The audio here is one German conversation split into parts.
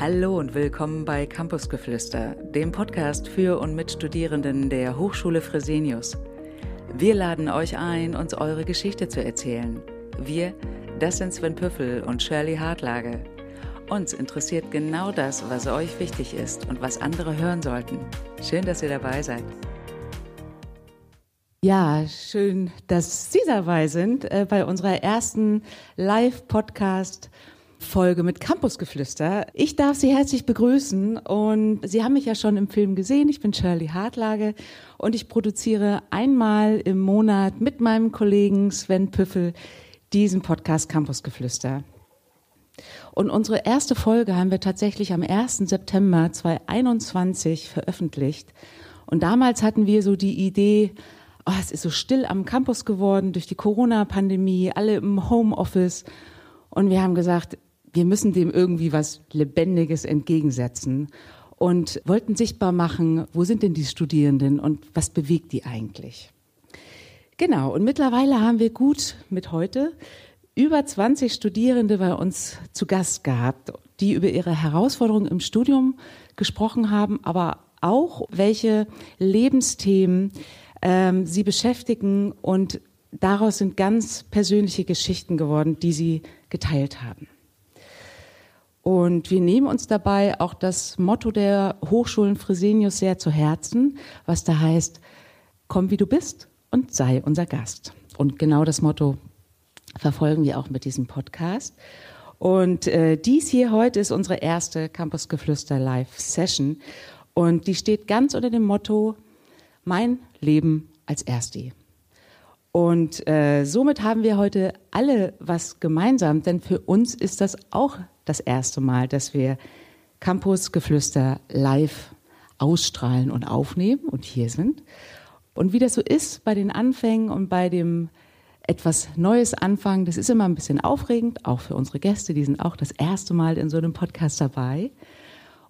Hallo und willkommen bei Campusgeflüster, dem Podcast für und mit Studierenden der Hochschule Fresenius. Wir laden euch ein, uns eure Geschichte zu erzählen. Wir, das sind Sven Püffel und Shirley Hartlage. Uns interessiert genau das, was euch wichtig ist und was andere hören sollten. Schön, dass ihr dabei seid. Ja, schön, dass Sie dabei sind äh, bei unserer ersten Live-Podcast. Folge mit Campusgeflüster. Ich darf Sie herzlich begrüßen und Sie haben mich ja schon im Film gesehen. Ich bin Shirley Hartlage und ich produziere einmal im Monat mit meinem Kollegen Sven Püffel diesen Podcast Campusgeflüster. Und unsere erste Folge haben wir tatsächlich am 1. September 2021 veröffentlicht. Und damals hatten wir so die Idee, oh, es ist so still am Campus geworden durch die Corona-Pandemie, alle im Homeoffice. Und wir haben gesagt, wir müssen dem irgendwie was Lebendiges entgegensetzen und wollten sichtbar machen, wo sind denn die Studierenden und was bewegt die eigentlich. Genau, und mittlerweile haben wir gut mit heute über 20 Studierende bei uns zu Gast gehabt, die über ihre Herausforderungen im Studium gesprochen haben, aber auch welche Lebensthemen ähm, sie beschäftigen und daraus sind ganz persönliche Geschichten geworden, die sie geteilt haben. Und wir nehmen uns dabei auch das Motto der Hochschulen Fresenius sehr zu Herzen, was da heißt, komm wie du bist und sei unser Gast. Und genau das Motto verfolgen wir auch mit diesem Podcast. Und äh, dies hier heute ist unsere erste Campusgeflüster Live Session. Und die steht ganz unter dem Motto Mein Leben als Ersti. Und äh, somit haben wir heute alle was gemeinsam, denn für uns ist das auch das erste Mal, dass wir Campusgeflüster live ausstrahlen und aufnehmen und hier sind. Und wie das so ist bei den Anfängen und bei dem etwas Neues anfangen, das ist immer ein bisschen aufregend, auch für unsere Gäste, die sind auch das erste Mal in so einem Podcast dabei.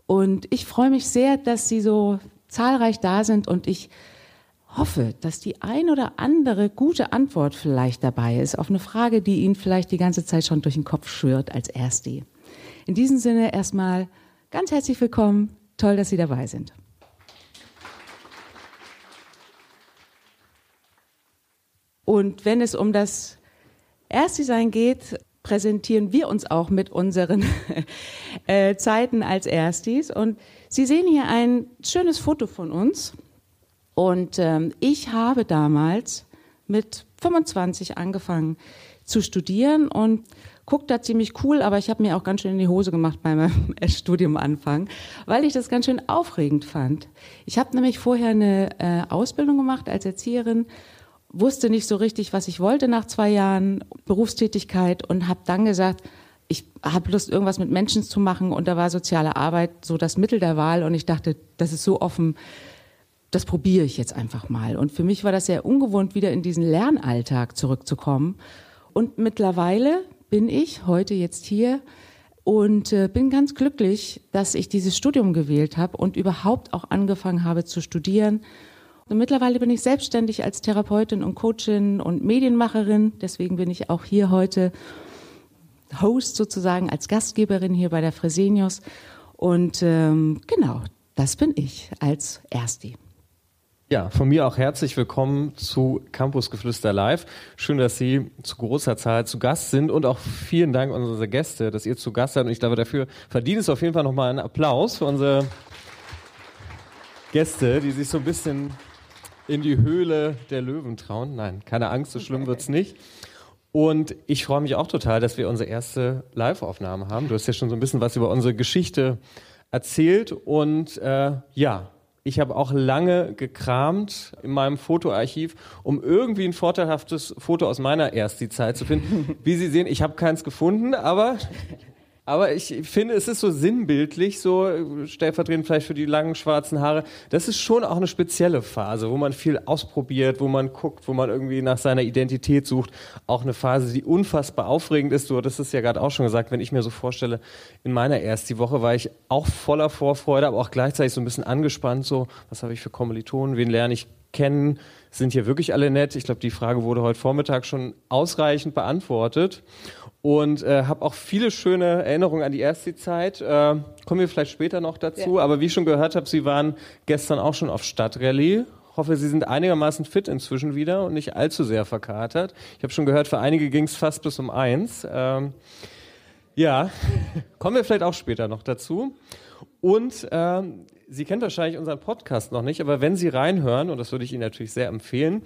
Und ich freue mich sehr, dass Sie so zahlreich da sind und ich hoffe, dass die ein oder andere gute Antwort vielleicht dabei ist auf eine Frage, die Ihnen vielleicht die ganze Zeit schon durch den Kopf schwirrt als Erste. In diesem Sinne erstmal ganz herzlich willkommen. Toll, dass Sie dabei sind. Und wenn es um das Erstdesign geht, präsentieren wir uns auch mit unseren äh, Zeiten als Erstis. Und Sie sehen hier ein schönes Foto von uns. Und ähm, ich habe damals mit 25 angefangen zu studieren und guckt da ziemlich cool, aber ich habe mir auch ganz schön in die Hose gemacht bei meinem Studiumanfang, weil ich das ganz schön aufregend fand. Ich habe nämlich vorher eine äh, Ausbildung gemacht als Erzieherin, wusste nicht so richtig, was ich wollte nach zwei Jahren Berufstätigkeit und habe dann gesagt, ich habe Lust, irgendwas mit Menschen zu machen und da war soziale Arbeit so das Mittel der Wahl und ich dachte, das ist so offen, das probiere ich jetzt einfach mal. Und für mich war das sehr ungewohnt, wieder in diesen Lernalltag zurückzukommen. Und mittlerweile bin ich heute jetzt hier und äh, bin ganz glücklich, dass ich dieses Studium gewählt habe und überhaupt auch angefangen habe zu studieren. Und mittlerweile bin ich selbstständig als Therapeutin und Coachin und Medienmacherin. Deswegen bin ich auch hier heute Host sozusagen als Gastgeberin hier bei der Fresenius. Und ähm, genau, das bin ich als Ersti. Ja, von mir auch herzlich willkommen zu Campus Geflüster Live. Schön, dass Sie zu großer Zahl zu Gast sind und auch vielen Dank an unsere Gäste, dass ihr zu Gast seid. Und ich glaube, dafür verdient es auf jeden Fall nochmal einen Applaus für unsere Gäste, die sich so ein bisschen in die Höhle der Löwen trauen. Nein, keine Angst, so schlimm wird's nicht. Und ich freue mich auch total, dass wir unsere erste Live-Aufnahme haben. Du hast ja schon so ein bisschen was über unsere Geschichte erzählt und äh, ja, ich habe auch lange gekramt in meinem Fotoarchiv, um irgendwie ein vorteilhaftes Foto aus meiner Ersti-Zeit zu finden. Wie Sie sehen, ich habe keins gefunden, aber aber ich finde, es ist so sinnbildlich, so stellvertretend vielleicht für die langen schwarzen Haare. Das ist schon auch eine spezielle Phase, wo man viel ausprobiert, wo man guckt, wo man irgendwie nach seiner Identität sucht. Auch eine Phase, die unfassbar aufregend ist. Du hattest es ja gerade auch schon gesagt, wenn ich mir so vorstelle, in meiner ersten Woche war ich auch voller Vorfreude, aber auch gleichzeitig so ein bisschen angespannt, so, was habe ich für Kommilitonen, wen lerne ich kennen, sind hier wirklich alle nett. Ich glaube, die Frage wurde heute Vormittag schon ausreichend beantwortet und äh, habe auch viele schöne Erinnerungen an die erste Zeit. Äh, kommen wir vielleicht später noch dazu. Ja. Aber wie ich schon gehört habe, Sie waren gestern auch schon auf Stadtrallye. Hoffe, Sie sind einigermaßen fit inzwischen wieder und nicht allzu sehr verkatert. Ich habe schon gehört, für einige ging es fast bis um eins. Ähm, ja, kommen wir vielleicht auch später noch dazu. Und ähm, Sie kennen wahrscheinlich unseren Podcast noch nicht, aber wenn Sie reinhören, und das würde ich Ihnen natürlich sehr empfehlen,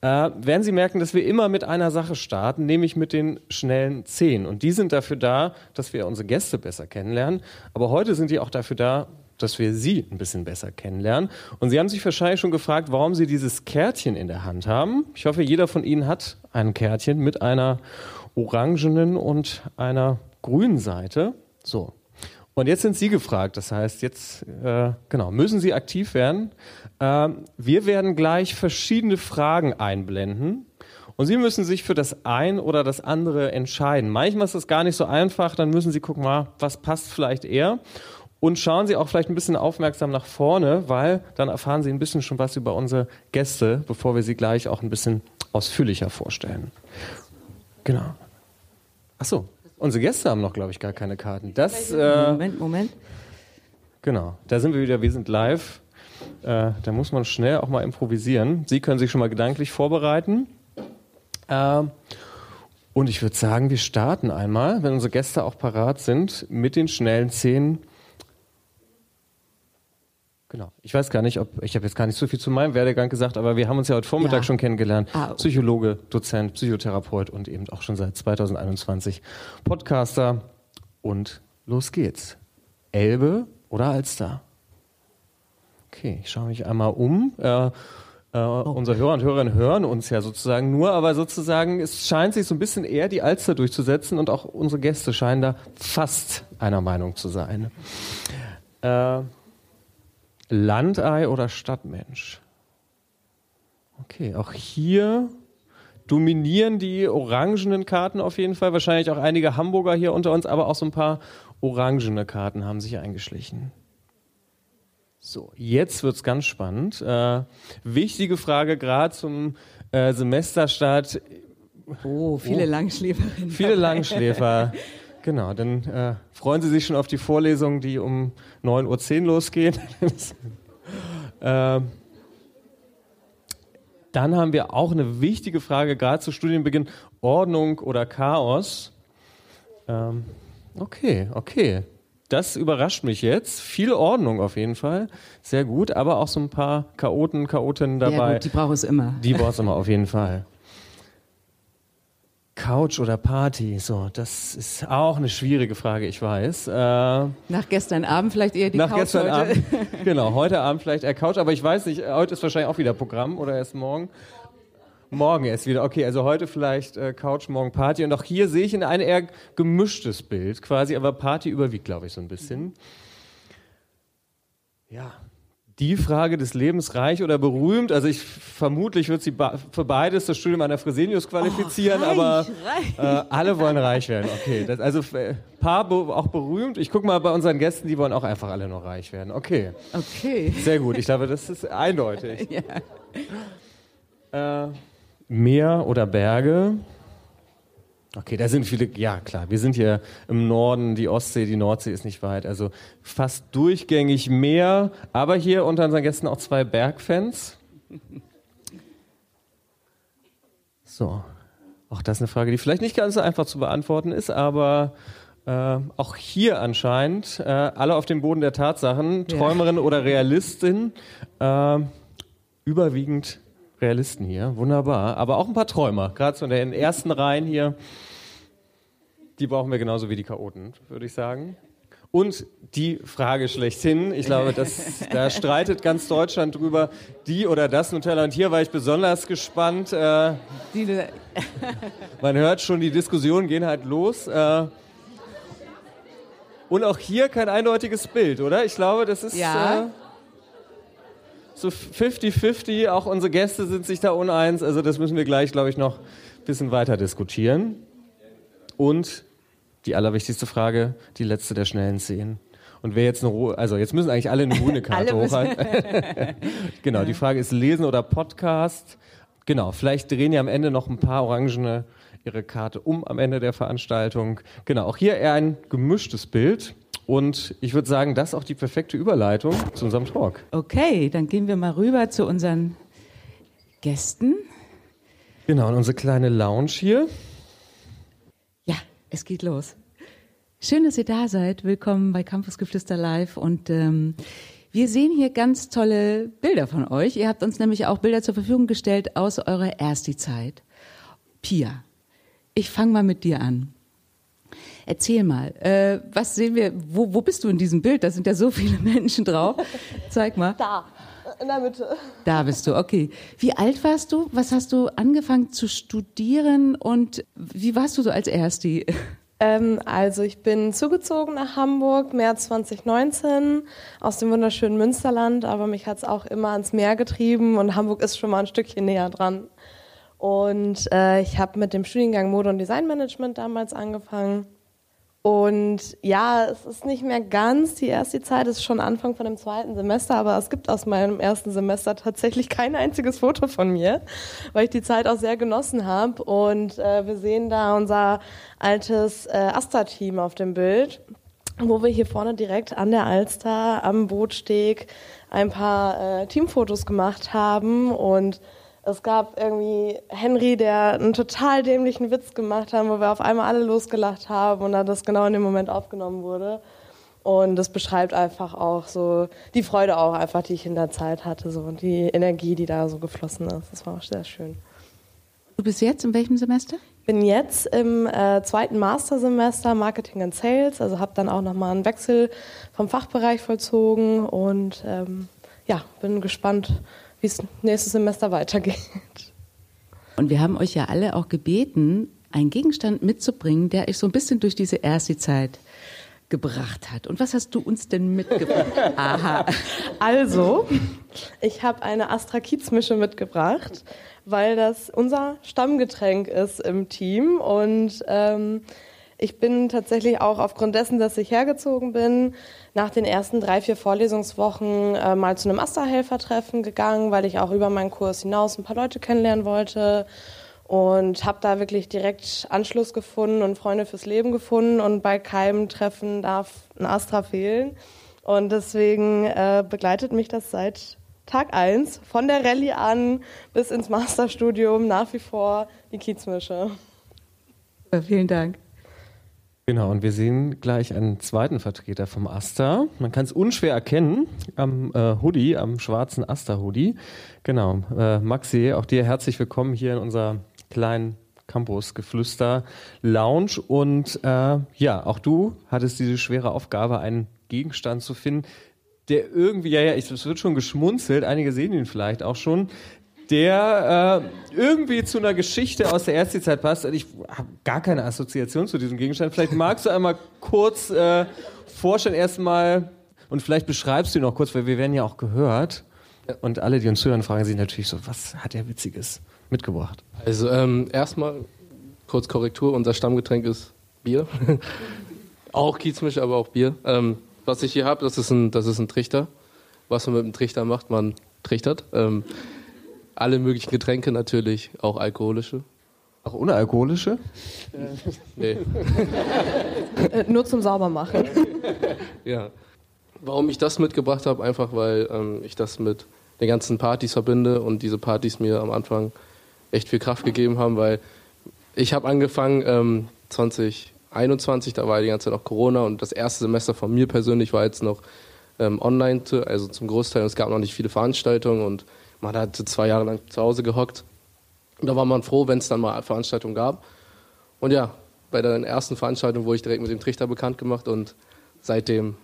äh, werden Sie merken, dass wir immer mit einer Sache starten, nämlich mit den schnellen Zehn. Und die sind dafür da, dass wir unsere Gäste besser kennenlernen. Aber heute sind die auch dafür da, dass wir Sie ein bisschen besser kennenlernen. Und Sie haben sich wahrscheinlich schon gefragt, warum Sie dieses Kärtchen in der Hand haben. Ich hoffe, jeder von Ihnen hat ein Kärtchen mit einer orangenen und einer grünen Seite. So, und jetzt sind Sie gefragt. Das heißt, jetzt äh, genau müssen Sie aktiv werden. Äh, wir werden gleich verschiedene Fragen einblenden. Und Sie müssen sich für das ein oder das andere entscheiden. Manchmal ist das gar nicht so einfach. Dann müssen Sie gucken, was passt vielleicht eher. Und schauen Sie auch vielleicht ein bisschen aufmerksam nach vorne, weil dann erfahren Sie ein bisschen schon was über unsere Gäste, bevor wir sie gleich auch ein bisschen ausführlicher vorstellen. Genau. Ach so, Unsere Gäste haben noch, glaube ich, gar keine Karten. Das, äh, Moment, Moment. Genau, da sind wir wieder, wir sind live. Äh, da muss man schnell auch mal improvisieren. Sie können sich schon mal gedanklich vorbereiten. Äh, und ich würde sagen, wir starten einmal, wenn unsere Gäste auch parat sind, mit den schnellen Szenen Genau. Ich weiß gar nicht, ob ich habe jetzt gar nicht so viel zu meinem Werdegang gesagt, aber wir haben uns ja heute Vormittag ja. schon kennengelernt. Ah, okay. Psychologe, Dozent, Psychotherapeut und eben auch schon seit 2021 Podcaster. Und los geht's. Elbe oder Alster? Okay, ich schaue mich einmal um. Äh, äh, oh. Unsere Hörer und Hörerinnen hören uns ja sozusagen nur, aber sozusagen es scheint sich so ein bisschen eher die Alster durchzusetzen und auch unsere Gäste scheinen da fast einer Meinung zu sein. Äh, Landei oder Stadtmensch? Okay, auch hier dominieren die orangenen Karten auf jeden Fall. Wahrscheinlich auch einige Hamburger hier unter uns, aber auch so ein paar orangene Karten haben sich eingeschlichen. So, jetzt wird es ganz spannend. Äh, wichtige Frage gerade zum äh, Semesterstart. Oh, viele oh, Langschläferinnen. Viele Langschläfer. Genau, dann äh, freuen Sie sich schon auf die Vorlesungen, die um 9.10 Uhr losgehen. äh, dann haben wir auch eine wichtige Frage, gerade zu Studienbeginn, Ordnung oder Chaos. Ähm, okay, okay. Das überrascht mich jetzt. Viel Ordnung auf jeden Fall. Sehr gut, aber auch so ein paar Chaoten, Chaotinnen dabei. Ja, gut, die braucht es immer. Die braucht es immer, auf jeden Fall. Couch oder Party, so, das ist auch eine schwierige Frage, ich weiß. Äh, nach gestern Abend vielleicht eher die nach Couch. Nach gestern heute. Abend, genau, heute Abend vielleicht eher Couch, aber ich weiß nicht, heute ist wahrscheinlich auch wieder Programm oder erst morgen. Morgen erst wieder, okay, also heute vielleicht äh, Couch, morgen Party. Und auch hier sehe ich in ein eher gemischtes Bild quasi, aber Party überwiegt, glaube ich, so ein bisschen. Ja, die Frage des Lebens reich oder berühmt. Also ich vermutlich wird sie für beides das Studium an der Fresenius qualifizieren, oh, reich, aber reich. Äh, alle wollen reich werden. Okay, das, also äh, paar auch berühmt. Ich gucke mal bei unseren Gästen, die wollen auch einfach alle nur reich werden. Okay. Okay. Sehr gut. Ich glaube, das ist eindeutig. ja. Äh, Meer oder Berge? Okay, da sind viele, ja klar, wir sind hier im Norden, die Ostsee, die Nordsee ist nicht weit, also fast durchgängig Meer, aber hier unter unseren Gästen auch zwei Bergfans. So, auch das ist eine Frage, die vielleicht nicht ganz so einfach zu beantworten ist, aber äh, auch hier anscheinend äh, alle auf dem Boden der Tatsachen, Träumerin ja. oder Realistin, äh, überwiegend Realisten hier, wunderbar. Aber auch ein paar Träumer, gerade so in den ersten Reihen hier. Die brauchen wir genauso wie die Chaoten, würde ich sagen. Und die Frage schlechthin, ich glaube, das, da streitet ganz Deutschland drüber, die oder das Nutella. Und hier war ich besonders gespannt. Äh, man hört schon, die Diskussionen gehen halt los. Äh, und auch hier kein eindeutiges Bild, oder? Ich glaube, das ist ja. äh, so 50-50. Auch unsere Gäste sind sich da uneins. Also das müssen wir gleich, glaube ich, noch ein bisschen weiter diskutieren. Und die allerwichtigste Frage, die letzte der schnellen Szenen. Und wer jetzt eine, also jetzt müssen eigentlich alle eine grüne Karte hochhalten. genau, die Frage ist Lesen oder Podcast. Genau, vielleicht drehen ja am Ende noch ein paar Orangene ihre Karte um am Ende der Veranstaltung. Genau, auch hier eher ein gemischtes Bild. Und ich würde sagen, das ist auch die perfekte Überleitung zu unserem Talk. Okay, dann gehen wir mal rüber zu unseren Gästen. Genau, in unsere kleine Lounge hier. Es geht los. Schön, dass ihr da seid. Willkommen bei Campus Geflüster Live. Und ähm, wir sehen hier ganz tolle Bilder von euch. Ihr habt uns nämlich auch Bilder zur Verfügung gestellt aus eurer Ersti-Zeit. Pia, ich fange mal mit dir an. Erzähl mal, äh, was sehen wir, wo, wo bist du in diesem Bild? Da sind ja so viele Menschen drauf. Zeig mal. Da, in der Mitte. Da bist du, okay. Wie alt warst du? Was hast du angefangen zu studieren und wie warst du so als Ersti? Ähm, also ich bin zugezogen nach Hamburg, März 2019, aus dem wunderschönen Münsterland, aber mich hat es auch immer ans Meer getrieben und Hamburg ist schon mal ein Stückchen näher dran. Und äh, ich habe mit dem Studiengang Mode und Designmanagement damals angefangen. Und ja, es ist nicht mehr ganz die erste Zeit, es ist schon Anfang von dem zweiten Semester, aber es gibt aus meinem ersten Semester tatsächlich kein einziges Foto von mir, weil ich die Zeit auch sehr genossen habe. Und äh, wir sehen da unser altes äh, Asta-Team auf dem Bild, wo wir hier vorne direkt an der Alster am Bootsteg ein paar äh, Teamfotos gemacht haben und es gab irgendwie Henry, der einen total dämlichen Witz gemacht hat, wo wir auf einmal alle losgelacht haben und dann das genau in dem Moment aufgenommen wurde. Und das beschreibt einfach auch so die Freude auch einfach, die ich in der Zeit hatte, so und die Energie, die da so geflossen ist. Das war auch sehr schön. Du bist jetzt in welchem Semester? Bin jetzt im äh, zweiten Mastersemester Marketing and Sales, also habe dann auch nochmal einen Wechsel vom Fachbereich vollzogen und ähm, ja, bin gespannt, wie es nächstes Semester weitergeht. Und wir haben euch ja alle auch gebeten, einen Gegenstand mitzubringen, der euch so ein bisschen durch diese erste Zeit gebracht hat. Und was hast du uns denn mitgebracht? Aha. Also, ich habe eine Astra Kiez Mische mitgebracht, weil das unser Stammgetränk ist im Team und ähm, ich bin tatsächlich auch aufgrund dessen, dass ich hergezogen bin, nach den ersten drei, vier Vorlesungswochen äh, mal zu einem Asta-Helfertreffen gegangen, weil ich auch über meinen Kurs hinaus ein paar Leute kennenlernen wollte und habe da wirklich direkt Anschluss gefunden und Freunde fürs Leben gefunden und bei keinem Treffen darf ein Astra fehlen und deswegen äh, begleitet mich das seit Tag eins von der Rallye an bis ins Masterstudium nach wie vor die Kiezmische. Vielen Dank. Genau, und wir sehen gleich einen zweiten Vertreter vom Asta. Man kann es unschwer erkennen am äh, Hoodie, am schwarzen Asta-Hoodie. Genau, äh, Maxi, auch dir herzlich willkommen hier in unserer kleinen Campus Geflüster Lounge. Und äh, ja, auch du hattest diese schwere Aufgabe, einen Gegenstand zu finden, der irgendwie, ja, ja, es wird schon geschmunzelt, einige sehen ihn vielleicht auch schon, der äh, irgendwie zu einer Geschichte aus der Erstzeit passt. Ich habe gar keine Assoziation zu diesem Gegenstand. Vielleicht magst du einmal kurz äh, vorstellen erstmal und vielleicht beschreibst du ihn noch kurz, weil wir werden ja auch gehört. Und alle, die uns hören, fragen sich natürlich so, was hat er Witziges mitgebracht? Also ähm, erstmal kurz Korrektur, unser Stammgetränk ist Bier. auch Kiezmisch, aber auch Bier. Ähm, was ich hier habe, das, ist ein, das ist ein Trichter. Was man mit dem Trichter macht, man trichtert. Ähm, alle möglichen Getränke natürlich, auch alkoholische. Auch unalkoholische? nee. Äh, nur zum Saubermachen. ja. Warum ich das mitgebracht habe, einfach weil ähm, ich das mit den ganzen Partys verbinde und diese Partys mir am Anfang echt viel Kraft gegeben haben, weil ich habe angefangen ähm, 2021, da war die ganze Zeit noch Corona und das erste Semester von mir persönlich war jetzt noch ähm, online, also zum Großteil. Und es gab noch nicht viele Veranstaltungen und man hat zwei Jahre lang zu Hause gehockt. Und da war man froh, wenn es dann mal Veranstaltungen gab. Und ja, bei der ersten Veranstaltung wurde ich direkt mit dem Trichter bekannt gemacht und seitdem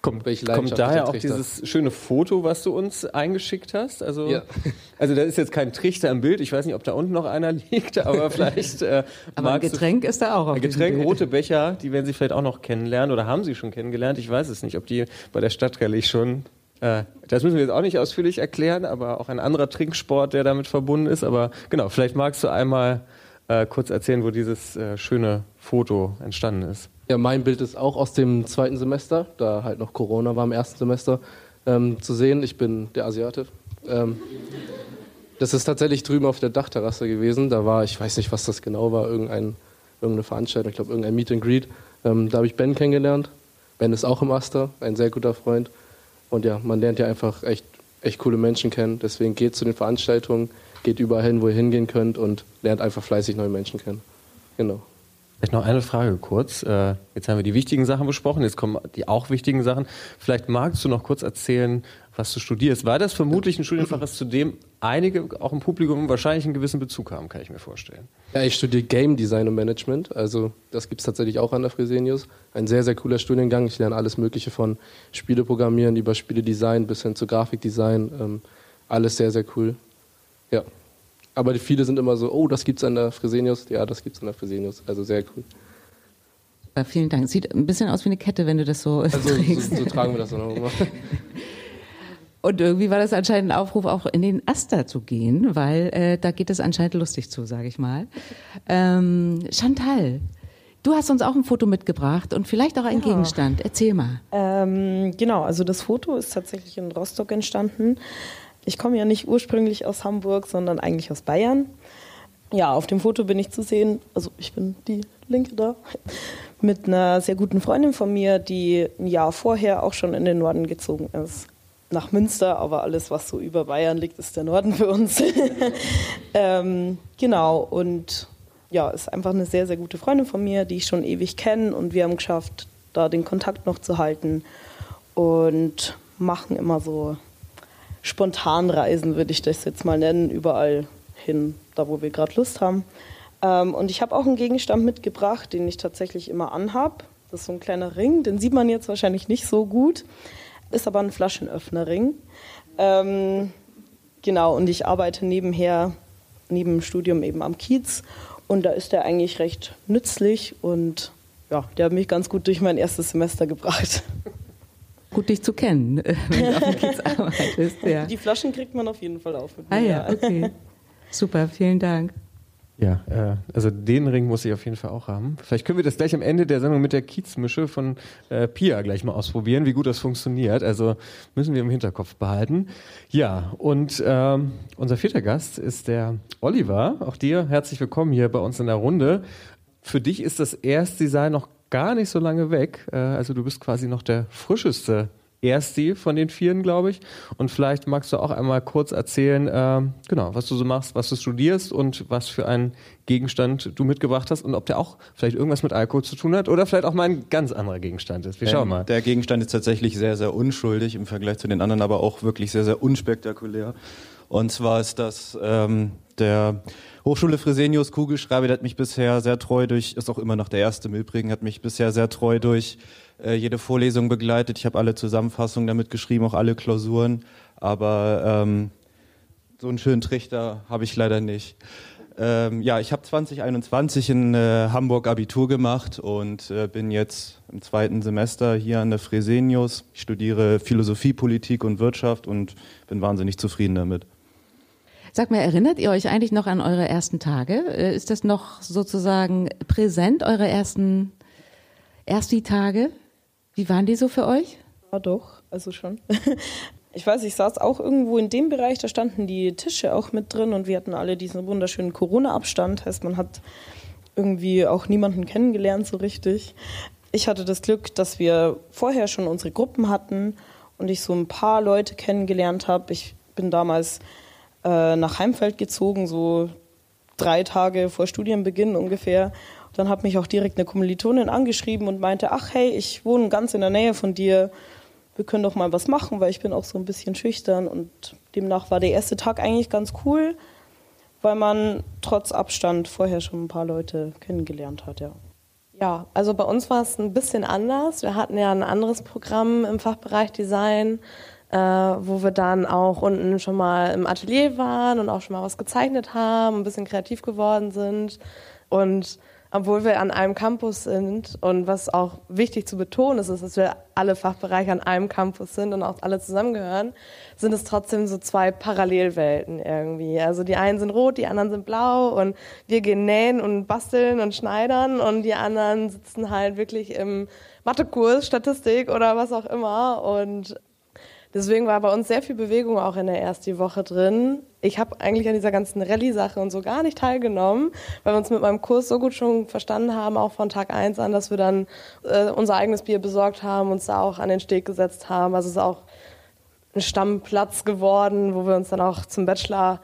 Kommt, kommt daher auch dieses schöne Foto, was du uns eingeschickt hast? Also, ja. also da ist jetzt kein Trichter im Bild. Ich weiß nicht, ob da unten noch einer liegt, aber vielleicht. Äh, aber ein Getränk ist da auch. Auf ein Getränk, rote Becher, die werden Sie vielleicht auch noch kennenlernen oder haben Sie schon kennengelernt? Ich weiß es nicht, ob die bei der Stadtrallye schon das müssen wir jetzt auch nicht ausführlich erklären, aber auch ein anderer Trinksport, der damit verbunden ist. Aber genau, vielleicht magst du einmal äh, kurz erzählen, wo dieses äh, schöne Foto entstanden ist. Ja, mein Bild ist auch aus dem zweiten Semester, da halt noch Corona war im ersten Semester, ähm, zu sehen. Ich bin der Asiate. Ähm, das ist tatsächlich drüben auf der Dachterrasse gewesen. Da war, ich weiß nicht, was das genau war, irgendein, irgendeine Veranstaltung, ich glaube irgendein Meet and Greet. Ähm, da habe ich Ben kennengelernt. Ben ist auch im Aster, ein sehr guter Freund. Und ja, man lernt ja einfach echt, echt coole Menschen kennen. Deswegen geht zu den Veranstaltungen, geht überall hin, wo ihr hingehen könnt und lernt einfach fleißig neue Menschen kennen. Genau. Vielleicht noch eine Frage kurz. Äh, jetzt haben wir die wichtigen Sachen besprochen, jetzt kommen die auch wichtigen Sachen. Vielleicht magst du noch kurz erzählen, was du studierst. Weil das vermutlich ein Studienfach ist, zu dem einige auch im Publikum wahrscheinlich einen gewissen Bezug haben, kann ich mir vorstellen. Ja, ich studiere Game Design und Management. Also das gibt es tatsächlich auch an der Fresenius. Ein sehr, sehr cooler Studiengang. Ich lerne alles Mögliche von Spieleprogrammieren über Spieledesign bis hin zu Grafikdesign. Ähm, alles sehr, sehr cool. Ja. Aber die viele sind immer so, oh, das gibt's an der Fresenius. Ja, das gibt's an der Fresenius. Also sehr cool. Vielen Dank. Sieht ein bisschen aus wie eine Kette, wenn du das so Also so, so tragen wir das dann auch immer. Und irgendwie war das anscheinend ein Aufruf, auch in den Aster zu gehen, weil äh, da geht es anscheinend lustig zu, sage ich mal. Ähm, Chantal, du hast uns auch ein Foto mitgebracht und vielleicht auch einen Ja. Gegenstand. Erzähl mal. Ähm, genau, also das Foto ist tatsächlich in Rostock entstanden. Ich komme ja nicht ursprünglich aus Hamburg, sondern eigentlich aus Bayern. Ja, auf dem Foto bin ich zu sehen, also ich bin die Linke da, mit einer sehr guten Freundin von mir, die ein Jahr vorher auch schon in den Norden gezogen ist. Nach Münster, aber alles, was so über Bayern liegt, ist der Norden für uns. ähm, genau, und ja, ist einfach eine sehr, sehr gute Freundin von mir, die ich schon ewig kenne und wir haben geschafft, da den Kontakt noch zu halten und machen immer so Spontanreisen, würde ich das jetzt mal nennen, überall hin, da wo wir gerade Lust haben. Ähm, und ich habe auch einen Gegenstand mitgebracht, den ich tatsächlich immer anhab. Das ist so ein kleiner Ring, den sieht man jetzt wahrscheinlich nicht so gut, ist aber ein Flaschenöffnerring. Ähm, genau, und ich arbeite nebenher, neben dem Studium eben am Kiez und da ist der eigentlich recht nützlich und ja, der hat mich ganz gut durch mein erstes Semester gebracht. Gut, dich zu kennen, wenn du auf dem Kiez arbeitest. Ja. Die Flaschen kriegt man auf jeden Fall auf. mit Ah mir, ja, okay. Super, vielen Dank. Ja, äh, also den Ring muss ich auf jeden Fall auch haben. Vielleicht können wir das gleich am Ende der Sendung mit der Kiezmische von äh, Pia gleich mal ausprobieren, wie gut das funktioniert. Also müssen wir im Hinterkopf behalten. Ja, und ähm, unser vierter Gast ist der Oliver. Auch dir herzlich willkommen hier bei uns in der Runde. Für dich ist das Erstdesign noch gar nicht so lange weg. Äh, also du bist quasi noch der frischeste Ersti von den Vieren, glaube ich. Und vielleicht magst du auch einmal kurz erzählen, ähm, genau, was du so machst, was du studierst und was für einen Gegenstand du mitgebracht hast und ob der auch vielleicht irgendwas mit Alkohol zu tun hat oder vielleicht auch mal ein ganz anderer Gegenstand ist. Wir schauen Ähm, mal. Der Gegenstand ist tatsächlich sehr, sehr unschuldig im Vergleich zu den anderen, aber auch wirklich sehr, sehr unspektakulär. Und zwar ist das ähm, der Hochschule Fresenius Kugelschreiber, der hat mich bisher sehr treu durch, ist auch immer noch der erste im Übrigen, hat mich bisher sehr treu durch äh, jede Vorlesung begleitet. Ich habe alle Zusammenfassungen damit geschrieben, auch alle Klausuren, aber ähm, so einen schönen Trichter habe ich leider nicht. Ähm, ja, ich habe 2021 in äh, Hamburg Abitur gemacht und äh, bin jetzt im zweiten Semester hier an der Fresenius. Ich studiere Philosophie, Politik und Wirtschaft und bin wahnsinnig zufrieden damit. Sag mal, erinnert ihr euch eigentlich noch an eure ersten Tage? Äh, Ist das noch sozusagen präsent, eure ersten Ersti-Tage? Wie waren die so für euch? Ja, doch, also schon. Ich weiß, ich saß auch irgendwo in dem Bereich, da standen die Tische auch mit drin und wir hatten alle diesen wunderschönen Corona-Abstand. Heißt, man hat irgendwie auch niemanden kennengelernt so richtig. Ich hatte das Glück, dass wir vorher schon unsere Gruppen hatten und ich so ein paar Leute kennengelernt habe. Ich bin damals äh, nach Heimfeld gezogen, so drei Tage vor Studienbeginn ungefähr. Dann hat mich auch direkt eine Kommilitonin angeschrieben und meinte, ach hey, ich wohne ganz in der Nähe von dir, wir können doch mal was machen, weil ich bin auch so ein bisschen schüchtern und demnach war der erste Tag eigentlich ganz cool, weil man trotz Abstand vorher schon ein paar Leute kennengelernt hat, ja. Ja, also bei uns war es ein bisschen anders. Wir hatten ja ein anderes Programm im Fachbereich Design, äh, wo wir dann auch unten schon mal im Atelier waren und auch schon mal was gezeichnet haben, ein bisschen kreativ geworden sind. Und obwohl wir an einem Campus sind und was auch wichtig zu betonen ist, ist, dass wir alle Fachbereiche an einem Campus sind und auch alle zusammengehören, sind es trotzdem so zwei Parallelwelten irgendwie. Also die einen sind rot, die anderen sind blau und wir gehen nähen und basteln und schneidern und die anderen sitzen halt wirklich im Mathekurs, Statistik oder was auch immer und Deswegen war bei uns sehr viel Bewegung auch in der ersten Woche drin. Ich habe eigentlich an dieser ganzen Rallye-Sache und so gar nicht teilgenommen, weil wir uns mit meinem Kurs so gut schon verstanden haben, auch von Tag eins an, dass wir dann äh, unser eigenes Bier besorgt haben, uns da auch an den Steg gesetzt haben. Also es ist auch ein Stammplatz geworden, wo wir uns dann auch zum Bachelor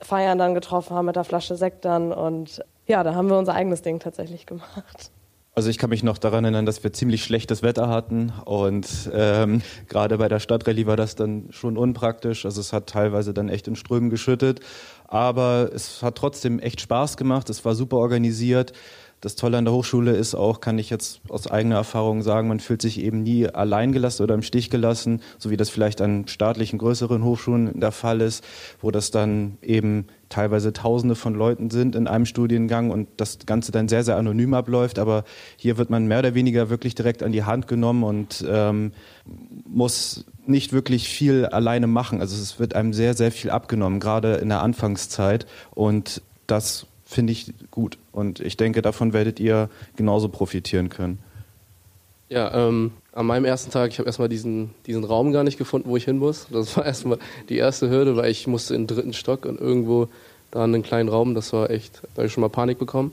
feiern dann getroffen haben mit der Flasche Sekt dann und ja, da haben wir unser eigenes Ding tatsächlich gemacht. Also ich kann mich noch daran erinnern, dass wir ziemlich schlechtes Wetter hatten und ähm, gerade bei der Stadtrallye war das dann schon unpraktisch. Also es hat teilweise dann echt in Strömen geschüttet, aber es hat trotzdem echt Spaß gemacht. Es war super organisiert. Das Tolle an der Hochschule ist auch, kann ich jetzt aus eigener Erfahrung sagen, man fühlt sich eben nie alleingelassen oder im Stich gelassen, so wie das vielleicht an staatlichen größeren Hochschulen der Fall ist, wo das dann eben teilweise Tausende von Leuten sind in einem Studiengang und das Ganze dann sehr, sehr anonym abläuft. Aber hier wird man mehr oder weniger wirklich direkt an die Hand genommen und ähm, muss nicht wirklich viel alleine machen. Also es wird einem sehr, sehr viel abgenommen, gerade in der Anfangszeit. Und das finde ich gut. Und ich denke, davon werdet ihr genauso profitieren können. Ja, ähm, an meinem ersten Tag, ich habe erstmal diesen, diesen Raum gar nicht gefunden, wo ich hin muss. Das war erstmal die erste Hürde, weil ich musste in den dritten Stock und irgendwo da in einen kleinen Raum, das war echt, da habe ich schon mal Panik bekommen.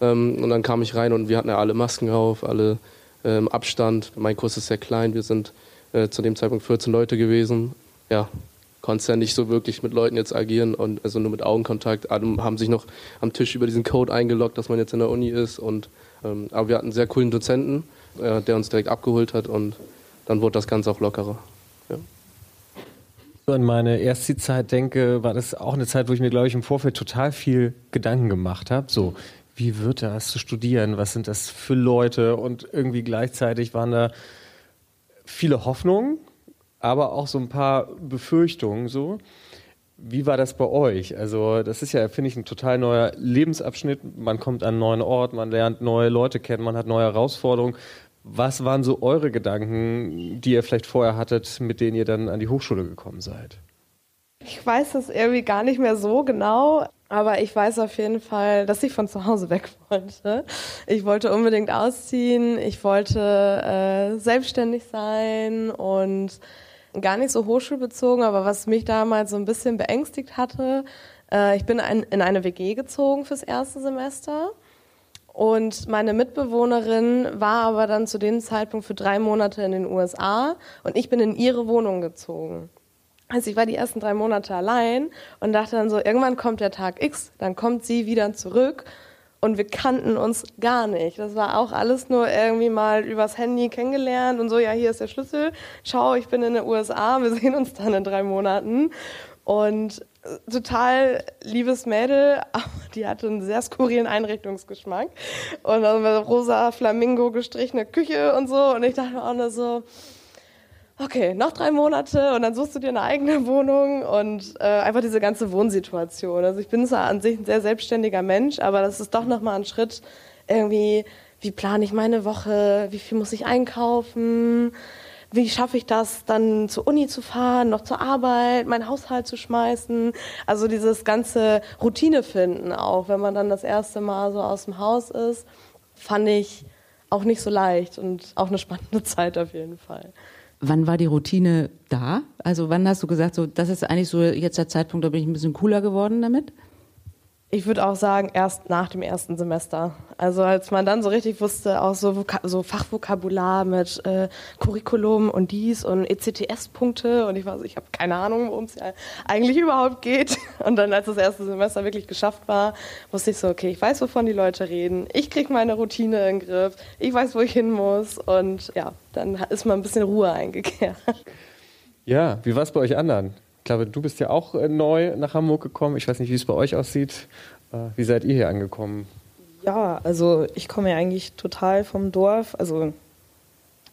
Ähm, und dann kam ich rein und wir hatten ja alle Masken auf, alle ähm, Abstand. Mein Kurs ist sehr klein, wir sind äh, zu dem Zeitpunkt 14 Leute gewesen. Ja, konntest ja nicht so wirklich mit Leuten jetzt agieren und also nur mit Augenkontakt. Alle haben sich noch am Tisch über diesen Code eingeloggt, dass man jetzt in der Uni ist. Und, ähm, aber wir hatten einen sehr coolen Dozenten, äh, der uns direkt abgeholt hat und dann wurde das Ganze auch lockerer. Ja. An meine erste Zeit denke, war das auch eine Zeit, wo ich mir, glaube ich, im Vorfeld total viel Gedanken gemacht habe. So, wie wird das zu studieren? Was sind das für Leute? Und irgendwie gleichzeitig waren da viele Hoffnungen, aber auch so ein paar Befürchtungen so. Wie war das bei euch? Also, das ist ja, finde ich, ein total neuer Lebensabschnitt. Man kommt an einen neuen Ort, man lernt neue Leute kennen, man hat neue Herausforderungen. Was waren so eure Gedanken, die ihr vielleicht vorher hattet, mit denen ihr dann an die Hochschule gekommen seid? Ich weiß das irgendwie gar nicht mehr so genau, aber ich weiß auf jeden Fall, dass ich von zu Hause weg wollte. Ich wollte unbedingt ausziehen, ich wollte äh, selbstständig sein und gar nicht so hochschulbezogen, aber was mich damals so ein bisschen beängstigt hatte, äh, ich bin ein, in eine WG gezogen fürs erste Semester. Und meine Mitbewohnerin war aber dann zu dem Zeitpunkt für drei Monate in den USA und ich bin in ihre Wohnung gezogen. Also ich war die ersten drei Monate allein und dachte dann so, irgendwann kommt der Tag X, dann kommt sie wieder zurück und wir kannten uns gar nicht. Das war auch alles nur irgendwie mal übers Handy kennengelernt und so, ja, hier ist der Schlüssel, schau, ich bin in den USA, wir sehen uns dann in drei Monaten. Und total liebes Mädel, aber die hatte einen sehr skurrilen Einrichtungsgeschmack. Und also rosa Flamingo gestrichene Küche und so. Und ich dachte auch nur so, okay, noch drei Monate und dann suchst du dir eine eigene Wohnung und äh, einfach diese ganze Wohnsituation. Also ich bin zwar an sich ein sehr selbstständiger Mensch, aber das ist doch nochmal ein Schritt irgendwie, wie plane ich meine Woche, wie viel muss ich einkaufen, wie schaffe ich das, dann zur Uni zu fahren, noch zur Arbeit, meinen Haushalt zu schmeißen. Also dieses ganze Routine finden auch, wenn man dann das erste Mal so aus dem Haus ist, fand ich auch nicht so leicht und auch eine spannende Zeit auf jeden Fall. Wann war die Routine da? Also wann hast du gesagt, so das ist eigentlich so jetzt der Zeitpunkt, da bin ich ein bisschen cooler geworden damit? Ich würde auch sagen, erst nach dem ersten Semester. Also als man dann so richtig wusste, auch so, so Fachvokabular mit äh, Curriculum und dies und ECTS-Punkte und ich war ich habe keine Ahnung, worum es ja eigentlich überhaupt geht. Und dann, als das erste Semester wirklich geschafft war, wusste ich so, okay, ich weiß, wovon die Leute reden, ich kriege meine Routine in den Griff, ich weiß, wo ich hin muss und ja, dann ist mal ein bisschen Ruhe eingekehrt. Ja, wie war es bei euch anderen? Ich glaube, du bist ja auch äh, neu nach Hamburg gekommen. Ich weiß nicht, wie es bei euch aussieht. Äh, wie seid ihr hier angekommen? Ja, also ich komme ja eigentlich total vom Dorf. Also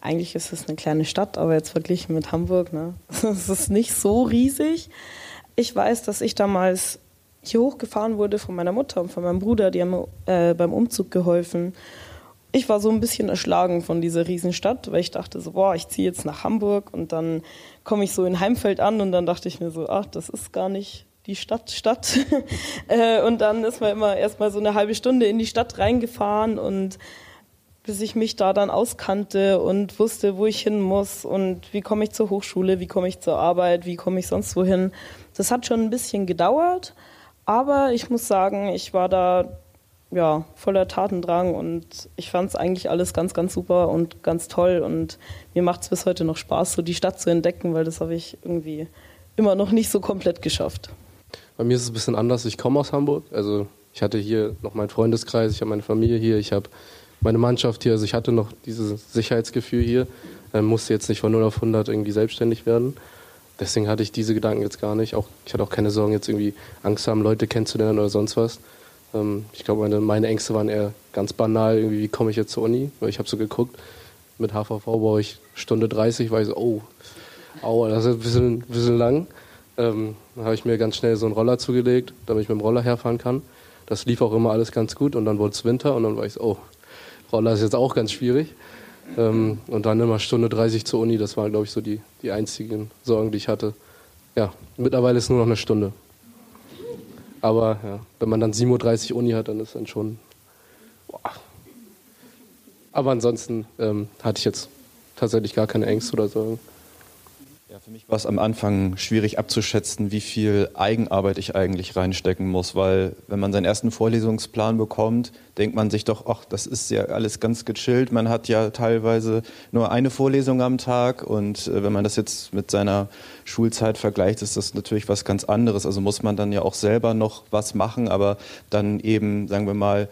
eigentlich ist es eine kleine Stadt, aber jetzt verglichen mit Hamburg, ne? Es ist nicht so riesig. Ich weiß, dass ich damals hier hochgefahren wurde von meiner Mutter und von meinem Bruder, die haben äh, beim Umzug geholfen. Ich war so ein bisschen erschlagen von dieser Riesenstadt, weil ich dachte so, boah, ich ziehe jetzt nach Hamburg und dann komme ich so in Heimfeld an und dann dachte ich mir so, ach, das ist gar nicht die Stadt, Stadt. Äh, und dann ist man immer erstmal so eine halbe Stunde in die Stadt reingefahren und bis ich mich da dann auskannte und wusste, wo ich hin muss und wie komme ich zur Hochschule, wie komme ich zur Arbeit, wie komme ich sonst wohin. Das hat schon ein bisschen gedauert, aber ich muss sagen, ich war da ja, voller Tatendrang und ich fand es eigentlich alles ganz, ganz super und ganz toll und mir macht es bis heute noch Spaß, so die Stadt zu entdecken, weil das habe ich irgendwie immer noch nicht so komplett geschafft. Bei mir ist es ein bisschen anders. Ich komme aus Hamburg, also ich hatte hier noch meinen Freundeskreis, ich habe meine Familie hier, ich habe meine Mannschaft hier, also ich hatte noch dieses Sicherheitsgefühl hier, äh, musste jetzt nicht von 0 auf 100 irgendwie selbstständig werden. Deswegen hatte ich diese Gedanken jetzt gar nicht. Auch, ich hatte auch keine Sorgen, jetzt irgendwie Angst haben, Leute kennenzulernen oder sonst was. Ähm, ich glaube, meine, meine, Ängste waren eher ganz banal, irgendwie, wie komme ich jetzt zur Uni? Weil ich habe so geguckt, mit HVV brauche ich Stunde 30, weil ich so, oh, aua, das ist ein bisschen, bisschen lang. Ähm, dann habe ich mir ganz schnell so einen Roller zugelegt, damit ich mit dem Roller herfahren kann. Das lief auch immer alles ganz gut und dann wurde es Winter und dann war ich so, oh, Roller ist jetzt auch ganz schwierig. Ähm, und dann immer Stunde 30 zur Uni, das waren, glaube ich, so die, die einzigen Sorgen, die ich hatte. Ja, mittlerweile ist nur noch eine Stunde. Aber ja, wenn man dann 7.30 Uhr Uni hat, dann ist dann schon. Boah. Aber ansonsten ähm, hatte ich jetzt tatsächlich gar keine Ängste oder Sorgen. Für mich war es am Anfang schwierig abzuschätzen, wie viel Eigenarbeit ich eigentlich reinstecken muss, weil wenn man seinen ersten Vorlesungsplan bekommt, denkt man sich doch, ach, das ist ja alles ganz gechillt. Man hat ja teilweise nur eine Vorlesung am Tag und äh, wenn man das jetzt mit seiner Schulzeit vergleicht, ist das natürlich was ganz anderes. Also muss man dann ja auch selber noch was machen, aber dann eben, sagen wir mal,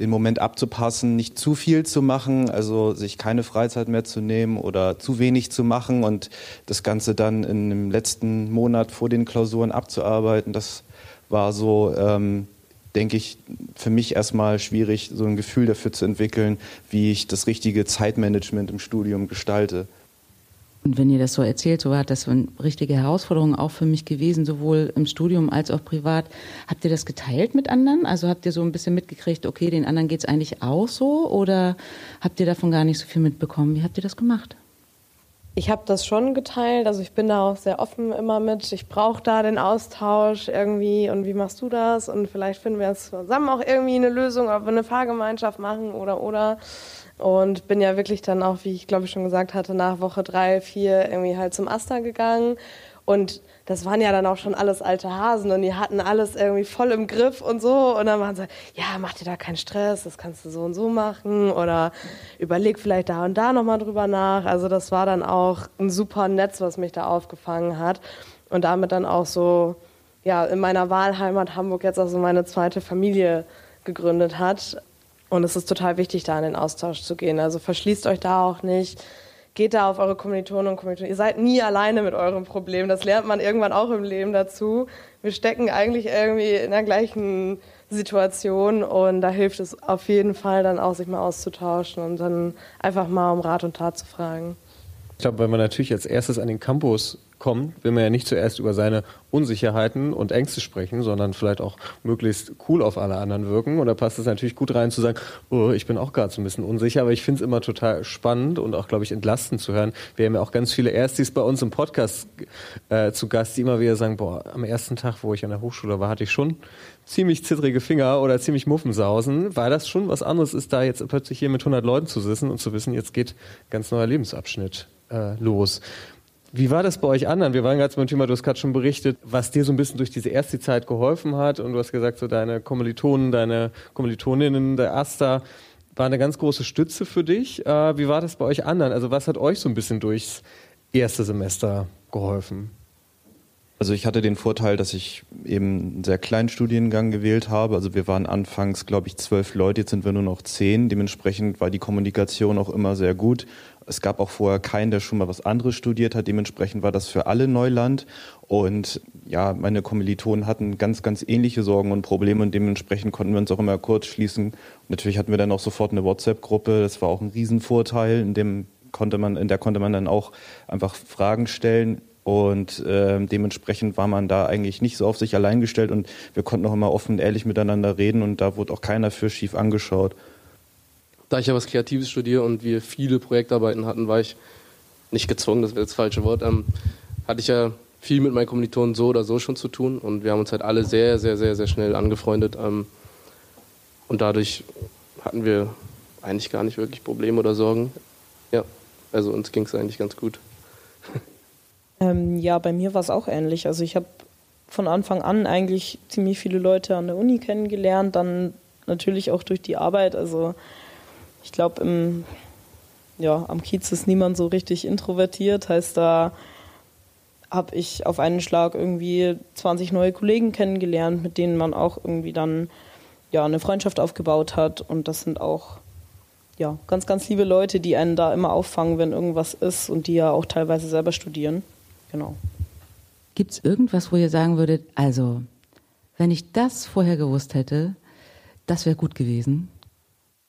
den Moment abzupassen, nicht zu viel zu machen, also sich keine Freizeit mehr zu nehmen oder zu wenig zu machen und das Ganze dann in dem letzten Monat vor den Klausuren abzuarbeiten. Das war so, ähm, denke ich, für mich erstmal schwierig, so ein Gefühl dafür zu entwickeln, wie ich das richtige Zeitmanagement im Studium gestalte. Und wenn ihr das so erzählt, so war das so eine richtige Herausforderung auch für mich gewesen, sowohl im Studium als auch privat. Habt ihr das geteilt mit anderen? Also habt ihr so ein bisschen mitgekriegt, okay, den anderen geht es eigentlich auch so? Oder habt ihr davon gar nicht so viel mitbekommen? Wie habt ihr das gemacht? Ich habe das schon geteilt, also ich bin da auch sehr offen immer mit. Ich brauche da den Austausch irgendwie und wie machst du das? Und vielleicht finden wir jetzt zusammen auch irgendwie eine Lösung, ob wir eine Fahrgemeinschaft machen oder oder. Und bin ja wirklich dann auch, wie ich glaube ich schon gesagt hatte, nach Woche drei, vier irgendwie halt zum Asta gegangen. Und das waren ja dann auch schon alles alte Hasen und die hatten alles irgendwie voll im Griff und so. Und dann waren sie, ja, mach dir da keinen Stress, das kannst du so und so machen. Oder überleg vielleicht da und da nochmal drüber nach. Also das war dann auch ein super Netz, was mich da aufgefangen hat. Und damit dann auch so, ja, in meiner Wahlheimat Hamburg jetzt auch so meine zweite Familie gegründet hat. Und es ist total wichtig, da in den Austausch zu gehen. Also verschließt euch da auch nicht. Geht da auf eure Kommilitonen und Kommilitonen. Ihr seid nie alleine mit eurem Problem. Das lernt man irgendwann auch im Leben dazu. Wir stecken eigentlich irgendwie in der gleichen Situation und da hilft es auf jeden Fall dann auch, sich mal auszutauschen und dann einfach mal um Rat und Tat zu fragen. Ich glaube, wenn man natürlich als erstes an den Campus kommt, will man ja nicht zuerst über seine Unsicherheiten und Ängste sprechen, sondern vielleicht auch möglichst cool auf alle anderen wirken. Und da passt es natürlich gut rein zu sagen, oh, ich bin auch gerade so ein bisschen unsicher, aber ich finde es immer total spannend und auch, glaube ich, entlastend zu hören. Wir haben ja auch ganz viele Erstis bei uns im Podcast äh, zu Gast, die immer wieder sagen, boah, am ersten Tag, wo ich an der Hochschule war, hatte ich schon ziemlich zittrige Finger oder ziemlich Muffensausen, weil das schon was anderes ist, da jetzt plötzlich hier mit 100 Leuten zu sitzen und zu wissen, jetzt geht ganz neuer Lebensabschnitt äh, los. Wie war das bei euch anderen? Wir waren gerade beim Thema, du hast gerade schon berichtet, was dir so ein bisschen durch diese erste Zeit geholfen hat. Und du hast gesagt, so deine Kommilitonen, deine Kommilitoninnen, der Asta, war eine ganz große Stütze für dich. Äh, wie war das bei euch anderen? Also was hat euch so ein bisschen durchs erste Semester geholfen? Also ich hatte den Vorteil, dass ich eben einen sehr kleinen Studiengang gewählt habe. Also wir waren anfangs, glaube ich, zwölf Leute, jetzt sind wir nur noch zehn. Dementsprechend war die Kommunikation auch immer sehr gut. Es gab auch vorher keinen, der schon mal was anderes studiert hat. Dementsprechend war das für alle Neuland. Und ja, meine Kommilitonen hatten ganz, ganz ähnliche Sorgen und Probleme und dementsprechend konnten wir uns auch immer kurz schließen. natürlich hatten wir dann auch sofort eine WhatsApp-Gruppe. Das war auch ein Riesenvorteil, in dem konnte man, in der konnte man dann auch einfach Fragen stellen Und äh, dementsprechend war man da eigentlich nicht so auf sich allein gestellt und wir konnten auch immer offen und ehrlich miteinander reden und da wurde auch keiner für schief angeschaut. Da ich ja was Kreatives studiere und wir viele Projektarbeiten hatten, war ich nicht gezwungen, das wäre das falsche Wort, ähm, hatte ich ja viel mit meinen Kommilitonen so oder so schon zu tun und wir haben uns halt alle sehr, sehr, sehr, sehr schnell angefreundet ähm, und dadurch hatten wir eigentlich gar nicht wirklich Probleme oder Sorgen. Ja, also uns ging es eigentlich ganz gut. Ähm, ja, bei mir war es auch ähnlich. Also ich habe von Anfang an eigentlich ziemlich viele Leute an der Uni kennengelernt, dann natürlich auch durch die Arbeit. Also ich glaube, ja, am Kiez ist niemand so richtig introvertiert. Heißt, da habe ich auf einen Schlag irgendwie 20 neue Kollegen kennengelernt, mit denen man auch irgendwie dann ja, eine Freundschaft aufgebaut hat. Und das sind auch ja, ganz, ganz liebe Leute, die einen da immer auffangen, wenn irgendwas ist und die ja auch teilweise selber studieren. Genau. Gibt es irgendwas, wo ihr sagen würdet, also, wenn ich das vorher gewusst hätte, das wäre gut gewesen?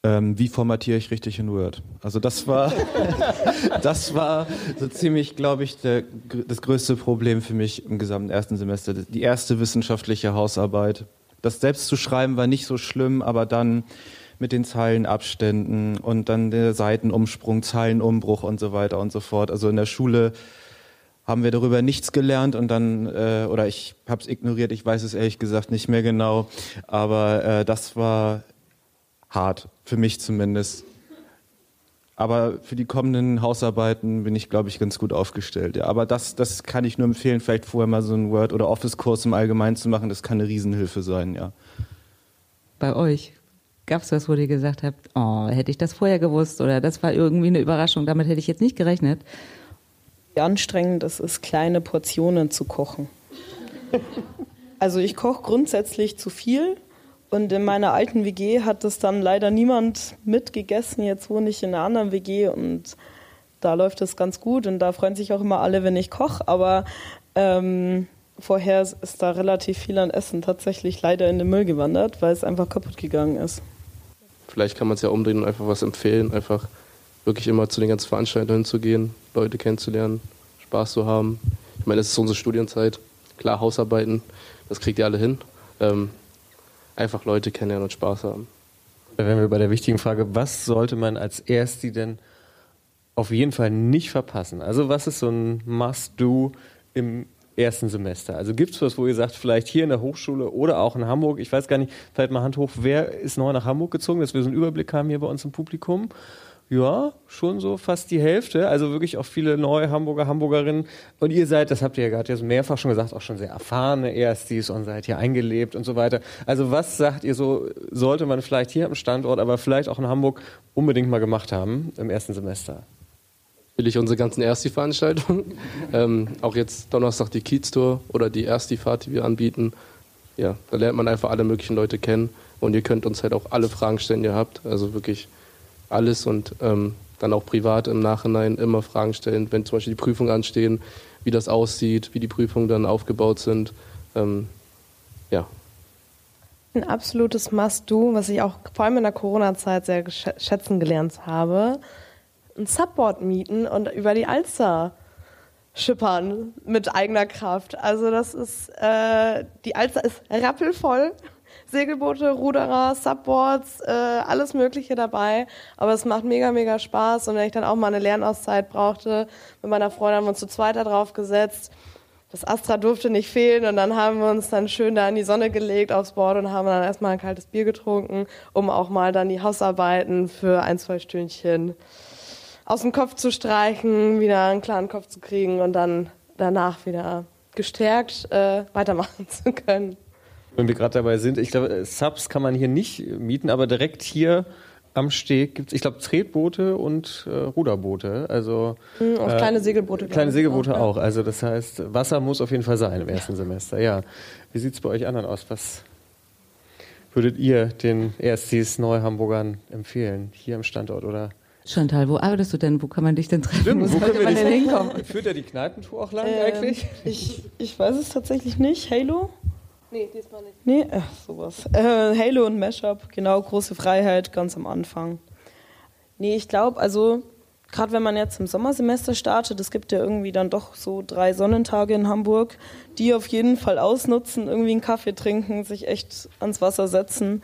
Ähm, wie formatiere ich richtig in Word? Also das war, das war so ziemlich, glaube ich, der, das größte Problem für mich im gesamten ersten Semester. Die erste wissenschaftliche Hausarbeit. Das selbst zu schreiben war nicht so schlimm, aber dann mit den Zeilenabständen und dann der Seitenumsprung, Zeilenumbruch und so weiter und so fort. Also in der Schule haben wir darüber nichts gelernt und dann, äh, oder ich habe es ignoriert, ich weiß es ehrlich gesagt nicht mehr genau, aber äh, das war hart, für mich zumindest. Aber für die kommenden Hausarbeiten bin ich, glaube ich, ganz gut aufgestellt. Ja. Aber das, das kann ich nur empfehlen, vielleicht vorher mal so einen Word- oder Office-Kurs im Allgemeinen zu machen. Das kann eine Riesenhilfe sein, ja. Bei euch? Gab es was, wo ihr gesagt habt, oh, hätte ich das vorher gewusst oder das war irgendwie eine Überraschung, damit hätte ich jetzt nicht gerechnet? Wie anstrengend es ist, kleine Portionen zu kochen. Also ich koche grundsätzlich zu viel und in meiner alten WG hat das dann leider niemand mitgegessen. Jetzt wohne ich in einer anderen WG und da läuft es ganz gut und da freuen sich auch immer alle, wenn ich koche. Aber ähm, vorher ist da relativ viel an Essen tatsächlich leider in den Müll gewandert, weil es einfach kaputt gegangen ist. Vielleicht kann man es ja umdrehen und einfach was empfehlen, einfach wirklich immer zu den ganzen Veranstaltungen hinzugehen, Leute kennenzulernen, Spaß zu haben. Ich meine, es ist unsere Studienzeit. Klar, Hausarbeiten, das kriegt ihr alle hin. Ähm, einfach Leute kennenlernen und Spaß haben. Da wären wir bei der wichtigen Frage, was sollte man als Ersti denn auf jeden Fall nicht verpassen? Also was ist so ein Must-Do im ersten Semester? Also gibt es was, wo ihr sagt, vielleicht hier in der Hochschule oder auch in Hamburg, ich weiß gar nicht, vielleicht mal Hand hoch, wer ist neu nach Hamburg gezogen, dass wir so einen Überblick haben hier bei uns im Publikum? Ja, schon so fast die Hälfte. Also wirklich auch viele neue Hamburger, Hamburgerinnen. Und ihr seid, das habt ihr ja gerade jetzt mehrfach schon gesagt, auch schon sehr erfahrene Erstis und seid hier eingelebt und so weiter. Also was sagt ihr so, sollte man vielleicht hier am Standort, aber vielleicht auch in Hamburg unbedingt mal gemacht haben im ersten Semester? Natürlich unsere ganzen Ersti-Veranstaltungen. ähm, auch jetzt Donnerstag die Kiez-Tour oder die Ersti-Fahrt, die wir anbieten. Ja, da lernt man einfach alle möglichen Leute kennen. Und ihr könnt uns halt auch alle Fragen stellen, die ihr habt. Also wirklich alles und ähm, dann auch privat im Nachhinein immer Fragen stellen, wenn zum Beispiel die Prüfungen anstehen, wie das aussieht, wie die Prüfungen dann aufgebaut sind. Ähm, ja. Ein absolutes Must-Do, was ich auch vor allem in der Corona-Zeit sehr schätzen gelernt habe, ein Subboard mieten und über die Alster schippern mit eigener Kraft. Also das ist, äh, die Alster ist rappelvoll Segelboote, Ruderer, Subboards, äh, alles Mögliche dabei. Aber es macht mega, mega Spaß. Und wenn ich dann auch mal eine Lernauszeit brauchte, mit meiner Freundin haben wir uns zu zweit da drauf gesetzt. Das Astra durfte nicht fehlen und dann haben wir uns dann schön da in die Sonne gelegt aufs Board und haben dann erstmal ein kaltes Bier getrunken, um auch mal dann die Hausarbeiten für ein, zwei Stündchen aus dem Kopf zu streichen, wieder einen klaren Kopf zu kriegen und dann danach wieder gestärkt äh, weitermachen zu können. Wenn wir gerade dabei sind, ich glaube, Subs kann man hier nicht mieten, aber direkt hier am Steg gibt es, ich glaube, Tretboote und äh, Ruderboote. Also mhm, auch äh, kleine Segelboote. Kleine Segelboote auch, auch. Also das heißt, Wasser muss auf jeden Fall sein im ersten Semester. Ja. Wie sieht es bei euch anderen aus? Was würdet ihr den Erstis Neuhamburgern empfehlen, hier im Standort oder? Chantal, wo arbeitest du denn? Wo kann man dich denn treffen? Stimmt, wo, wo können wir denn hinkommen? Führt ja die Kneipentour auch lang ähm, eigentlich? Ich, ich weiß es tatsächlich nicht. Halo? Nee, diesmal nicht. Nee, ach, sowas. Äh, Halo und Mashup, genau, große Freiheit, ganz am Anfang. Nee, ich glaube, also gerade wenn man jetzt im Sommersemester startet, es gibt ja irgendwie dann doch so drei Sonnentage in Hamburg, die auf jeden Fall ausnutzen, irgendwie einen Kaffee trinken, sich echt ans Wasser setzen.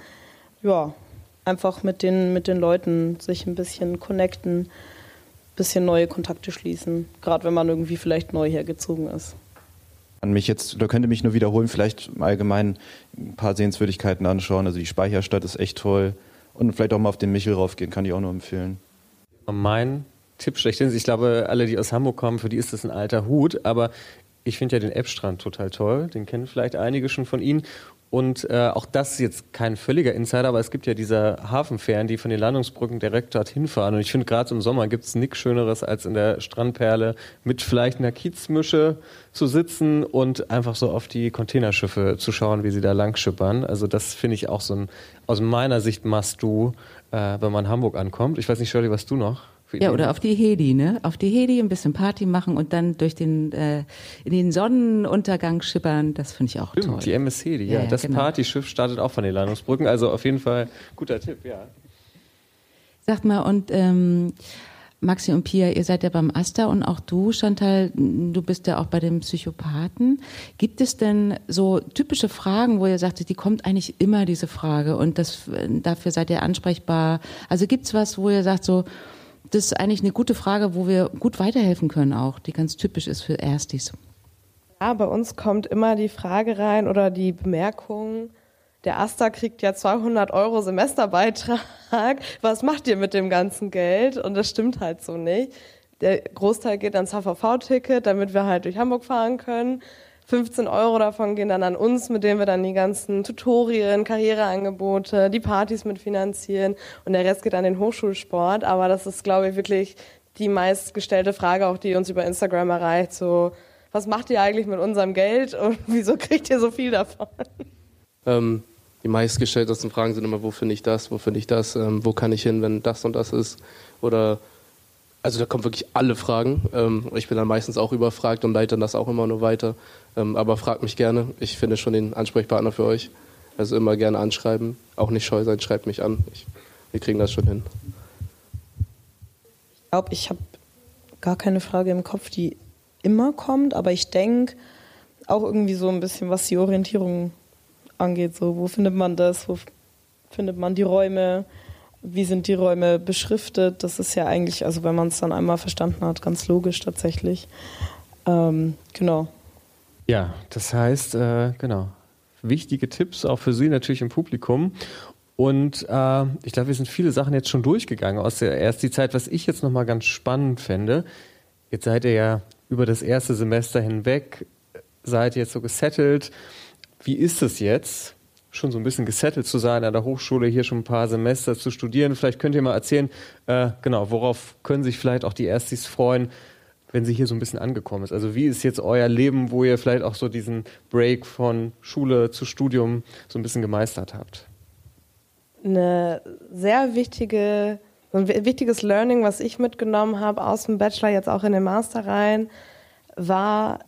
Ja, einfach mit den, mit den Leuten sich ein bisschen connecten, ein bisschen neue Kontakte schließen, gerade wenn man irgendwie vielleicht neu hergezogen ist. An mich jetzt, da könnte mich nur wiederholen, vielleicht allgemein ein paar Sehenswürdigkeiten anschauen. Also die Speicherstadt ist echt toll. Und vielleicht auch mal auf den Michel raufgehen, kann ich auch nur empfehlen. Mein Tipp schlechthin. Ich glaube, alle, die aus Hamburg kommen, für die ist das ein alter Hut. Aber ich finde ja den Eppstrand total toll. Den kennen vielleicht einige schon von Ihnen. Und äh, auch das ist jetzt kein völliger Insider, aber es gibt ja diese Hafenfähren, die von den Landungsbrücken direkt dorthin fahren. Und ich finde, gerade im Sommer gibt es nichts Schöneres, als in der Strandperle mit vielleicht einer Kiezmische zu sitzen und einfach so auf die Containerschiffe zu schauen, wie sie da lang schippern. Also das finde ich auch so ein, aus meiner Sicht must du, äh, wenn man Hamburg ankommt. Ich weiß nicht, Shirley, was du noch? Ja, oder auf die Hedi, ne? Auf die Hedi ein bisschen Party machen und dann durch den, äh, in den Sonnenuntergang schippern, das finde ich auch Stimmt, toll. Die MS Hedi, ja. Ja, das genau. Partyschiff startet auch von den Landungsbrücken. Also auf jeden Fall guter Tipp, ja. Sagt mal, und ähm, Maxi und Pia, ihr seid ja beim Asta und auch du, Chantal, du bist ja auch bei den Psychopathen. Gibt es denn so typische Fragen, wo ihr sagt, die kommt eigentlich immer, diese Frage, und das, dafür seid ihr ansprechbar? Also gibt's was, wo ihr sagt, so, das ist eigentlich eine gute Frage, wo wir gut weiterhelfen können auch, die ganz typisch ist für Erstis. Ja, bei uns kommt immer die Frage rein oder die Bemerkung, der Asta kriegt ja 200 Euro Semesterbeitrag. Was macht ihr mit dem ganzen Geld? Und das stimmt halt so nicht. Der Großteil geht ans HVV-Ticket, damit wir halt durch Hamburg fahren können. 15 Euro davon gehen dann an uns, mit denen wir dann die ganzen Tutorien, Karriereangebote, die Partys mitfinanzieren. Und der Rest geht an den Hochschulsport. Aber das ist, glaube ich, wirklich die meistgestellte Frage, auch die uns über Instagram erreicht. So, was macht ihr eigentlich mit unserem Geld und wieso kriegt ihr so viel davon? Ähm, die meistgestelltesten Fragen sind immer, wo finde ich das, wo finde ich das, ähm, wo kann ich hin, wenn das und das ist. Oder also da kommen wirklich alle Fragen. Ähm, ich bin dann meistens auch überfragt und leite dann das auch immer nur weiter. Ähm, aber fragt mich gerne. Ich finde schon den Ansprechpartner für euch. Also immer gerne anschreiben. Auch nicht scheu sein, schreibt mich an. Ich, wir kriegen das schon hin. Ich glaube, ich habe gar keine Frage im Kopf, die immer kommt, aber ich denke auch irgendwie so ein bisschen, was die Orientierung angeht. So, wo findet man das? Wo findet man die Räume? Wie sind die Räume beschriftet? Das ist ja eigentlich, also wenn man es dann einmal verstanden hat, ganz logisch tatsächlich. Ähm, genau. Ja, das heißt, äh, genau, wichtige Tipps auch für Sie natürlich im Publikum. Und äh, ich glaube, wir sind viele Sachen jetzt schon durchgegangen aus der ersten Zeit. Was ich jetzt nochmal ganz spannend fände, jetzt seid ihr ja über das erste Semester hinweg, seid jetzt so gesettelt. Wie ist es jetzt, schon so ein bisschen gesettelt zu sein, an der Hochschule hier schon ein paar Semester zu studieren? Vielleicht könnt ihr mal erzählen, äh, genau, worauf können sich vielleicht auch die Erstis freuen, wenn sie hier so ein bisschen angekommen ist? Also wie ist jetzt euer Leben, wo ihr vielleicht auch so diesen Break von Schule zu Studium so ein bisschen gemeistert habt? Eine sehr wichtige, ein wichtiges Learning, was ich mitgenommen habe aus dem Bachelor, jetzt auch in den Master rein, war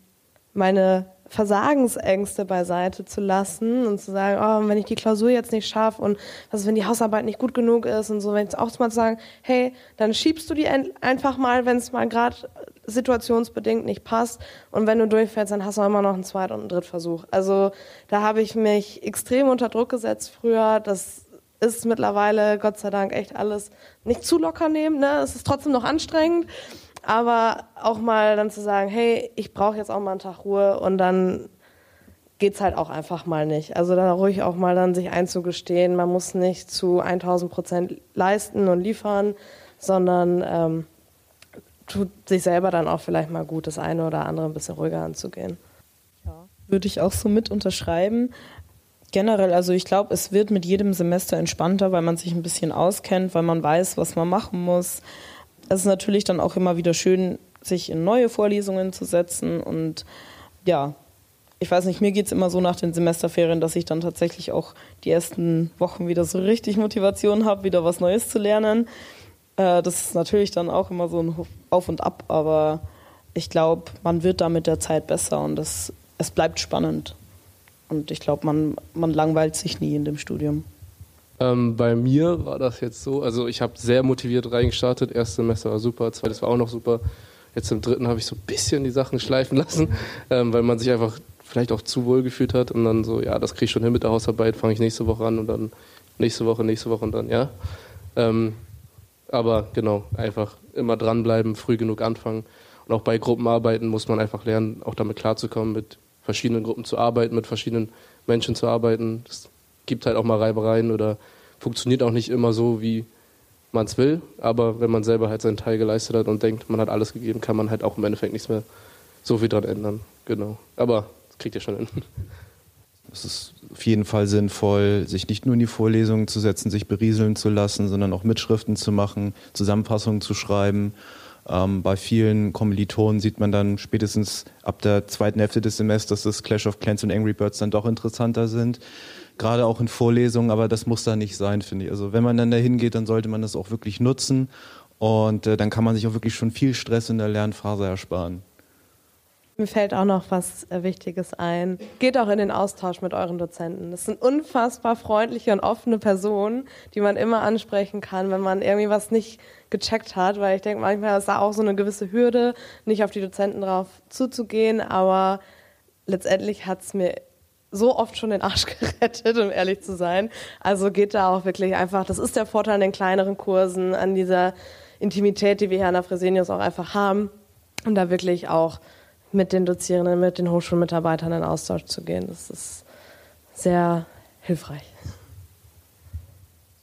meine Versagensängste beiseite zu lassen und zu sagen, oh, wenn ich die Klausur jetzt nicht schaffe und was ist, wenn die Hausarbeit nicht gut genug ist und so, wenn ich auch mal zu sagen, hey, dann schiebst du die einfach mal, wenn es mal gerade situationsbedingt nicht passt und wenn du durchfällst, dann hast du immer noch einen Zweit- und einen Drittversuch. Also da habe ich mich extrem unter Druck gesetzt früher, das ist mittlerweile Gott sei Dank echt alles nicht zu locker nehmen, ne? es ist trotzdem noch anstrengend, aber auch mal dann zu sagen, hey, ich brauche jetzt auch mal einen Tag Ruhe und dann geht's halt auch einfach mal nicht. Also da ruhig auch mal dann sich einzugestehen, man muss nicht zu 1000 Prozent leisten und liefern, sondern ähm, tut sich selber dann auch vielleicht mal gut, das eine oder andere ein bisschen ruhiger anzugehen. Würde ich auch so mit unterschreiben. Generell, also ich glaube, es wird mit jedem Semester entspannter, weil man sich ein bisschen auskennt, weil man weiß, was man machen muss. Es ist natürlich dann auch immer wieder schön, sich in neue Vorlesungen zu setzen. Und ja, ich weiß nicht, mir geht es immer so nach den Semesterferien, dass ich dann tatsächlich auch die ersten Wochen wieder so richtig Motivation habe, wieder was Neues zu lernen. Äh, das ist natürlich dann auch immer so ein Auf und Ab, aber ich glaube, man wird da mit der Zeit besser und das, es bleibt spannend. Und ich glaube, man, man langweilt sich nie in dem Studium. Ähm, bei mir war das jetzt so, also ich habe sehr motiviert reingestartet. Erstes Semester war super, zweites war auch noch super. Jetzt im dritten habe ich so ein bisschen die Sachen schleifen lassen, ähm, weil man sich einfach vielleicht auch zu wohl gefühlt hat und dann so, ja, das kriege ich schon hin mit der Hausarbeit, fange ich nächste Woche an und dann nächste Woche, nächste Woche und dann, ja. Ähm, aber genau, einfach immer dranbleiben, früh genug anfangen. Und auch bei Gruppenarbeiten muss man einfach lernen, auch damit klarzukommen, mit verschiedenen Gruppen zu arbeiten, mit verschiedenen Menschen zu arbeiten. Es gibt halt auch mal Reibereien oder funktioniert auch nicht immer so, wie man es will. Aber wenn man selber halt seinen Teil geleistet hat und denkt, man hat alles gegeben, kann man halt auch im Endeffekt nichts mehr so viel dran ändern. Genau. Aber das kriegt ihr schon hin. Es ist auf jeden Fall sinnvoll, sich nicht nur in die Vorlesungen zu setzen, sich berieseln zu lassen, sondern auch Mitschriften zu machen, Zusammenfassungen zu schreiben. Ähm, bei vielen Kommilitonen sieht man dann spätestens ab der zweiten Hälfte des Semesters, dass Clash of Clans und Angry Birds dann doch interessanter sind. Gerade auch in Vorlesungen, aber das muss da nicht sein, finde ich. Also wenn man dann dahin geht, dann sollte man das auch wirklich nutzen und äh, dann kann man sich auch wirklich schon viel Stress in der Lernphase ersparen. Mir fällt auch noch was äh, Wichtiges ein. Geht auch in den Austausch mit euren Dozenten. Das sind unfassbar freundliche und offene Personen, die man immer ansprechen kann, wenn man irgendwie was nicht gecheckt hat. Weil ich denke, manchmal ist da auch so eine gewisse Hürde, nicht auf die Dozenten drauf zuzugehen. Aber letztendlich hat es mir so oft schon den Arsch gerettet, um ehrlich zu sein. Also geht da auch wirklich einfach, das ist der Vorteil an den kleineren Kursen, an dieser Intimität, die wir hier an der Fresenius auch einfach haben. Und da wirklich auch mit den Dozierenden, mit den Hochschulmitarbeitern in Austausch zu gehen. Das ist sehr hilfreich.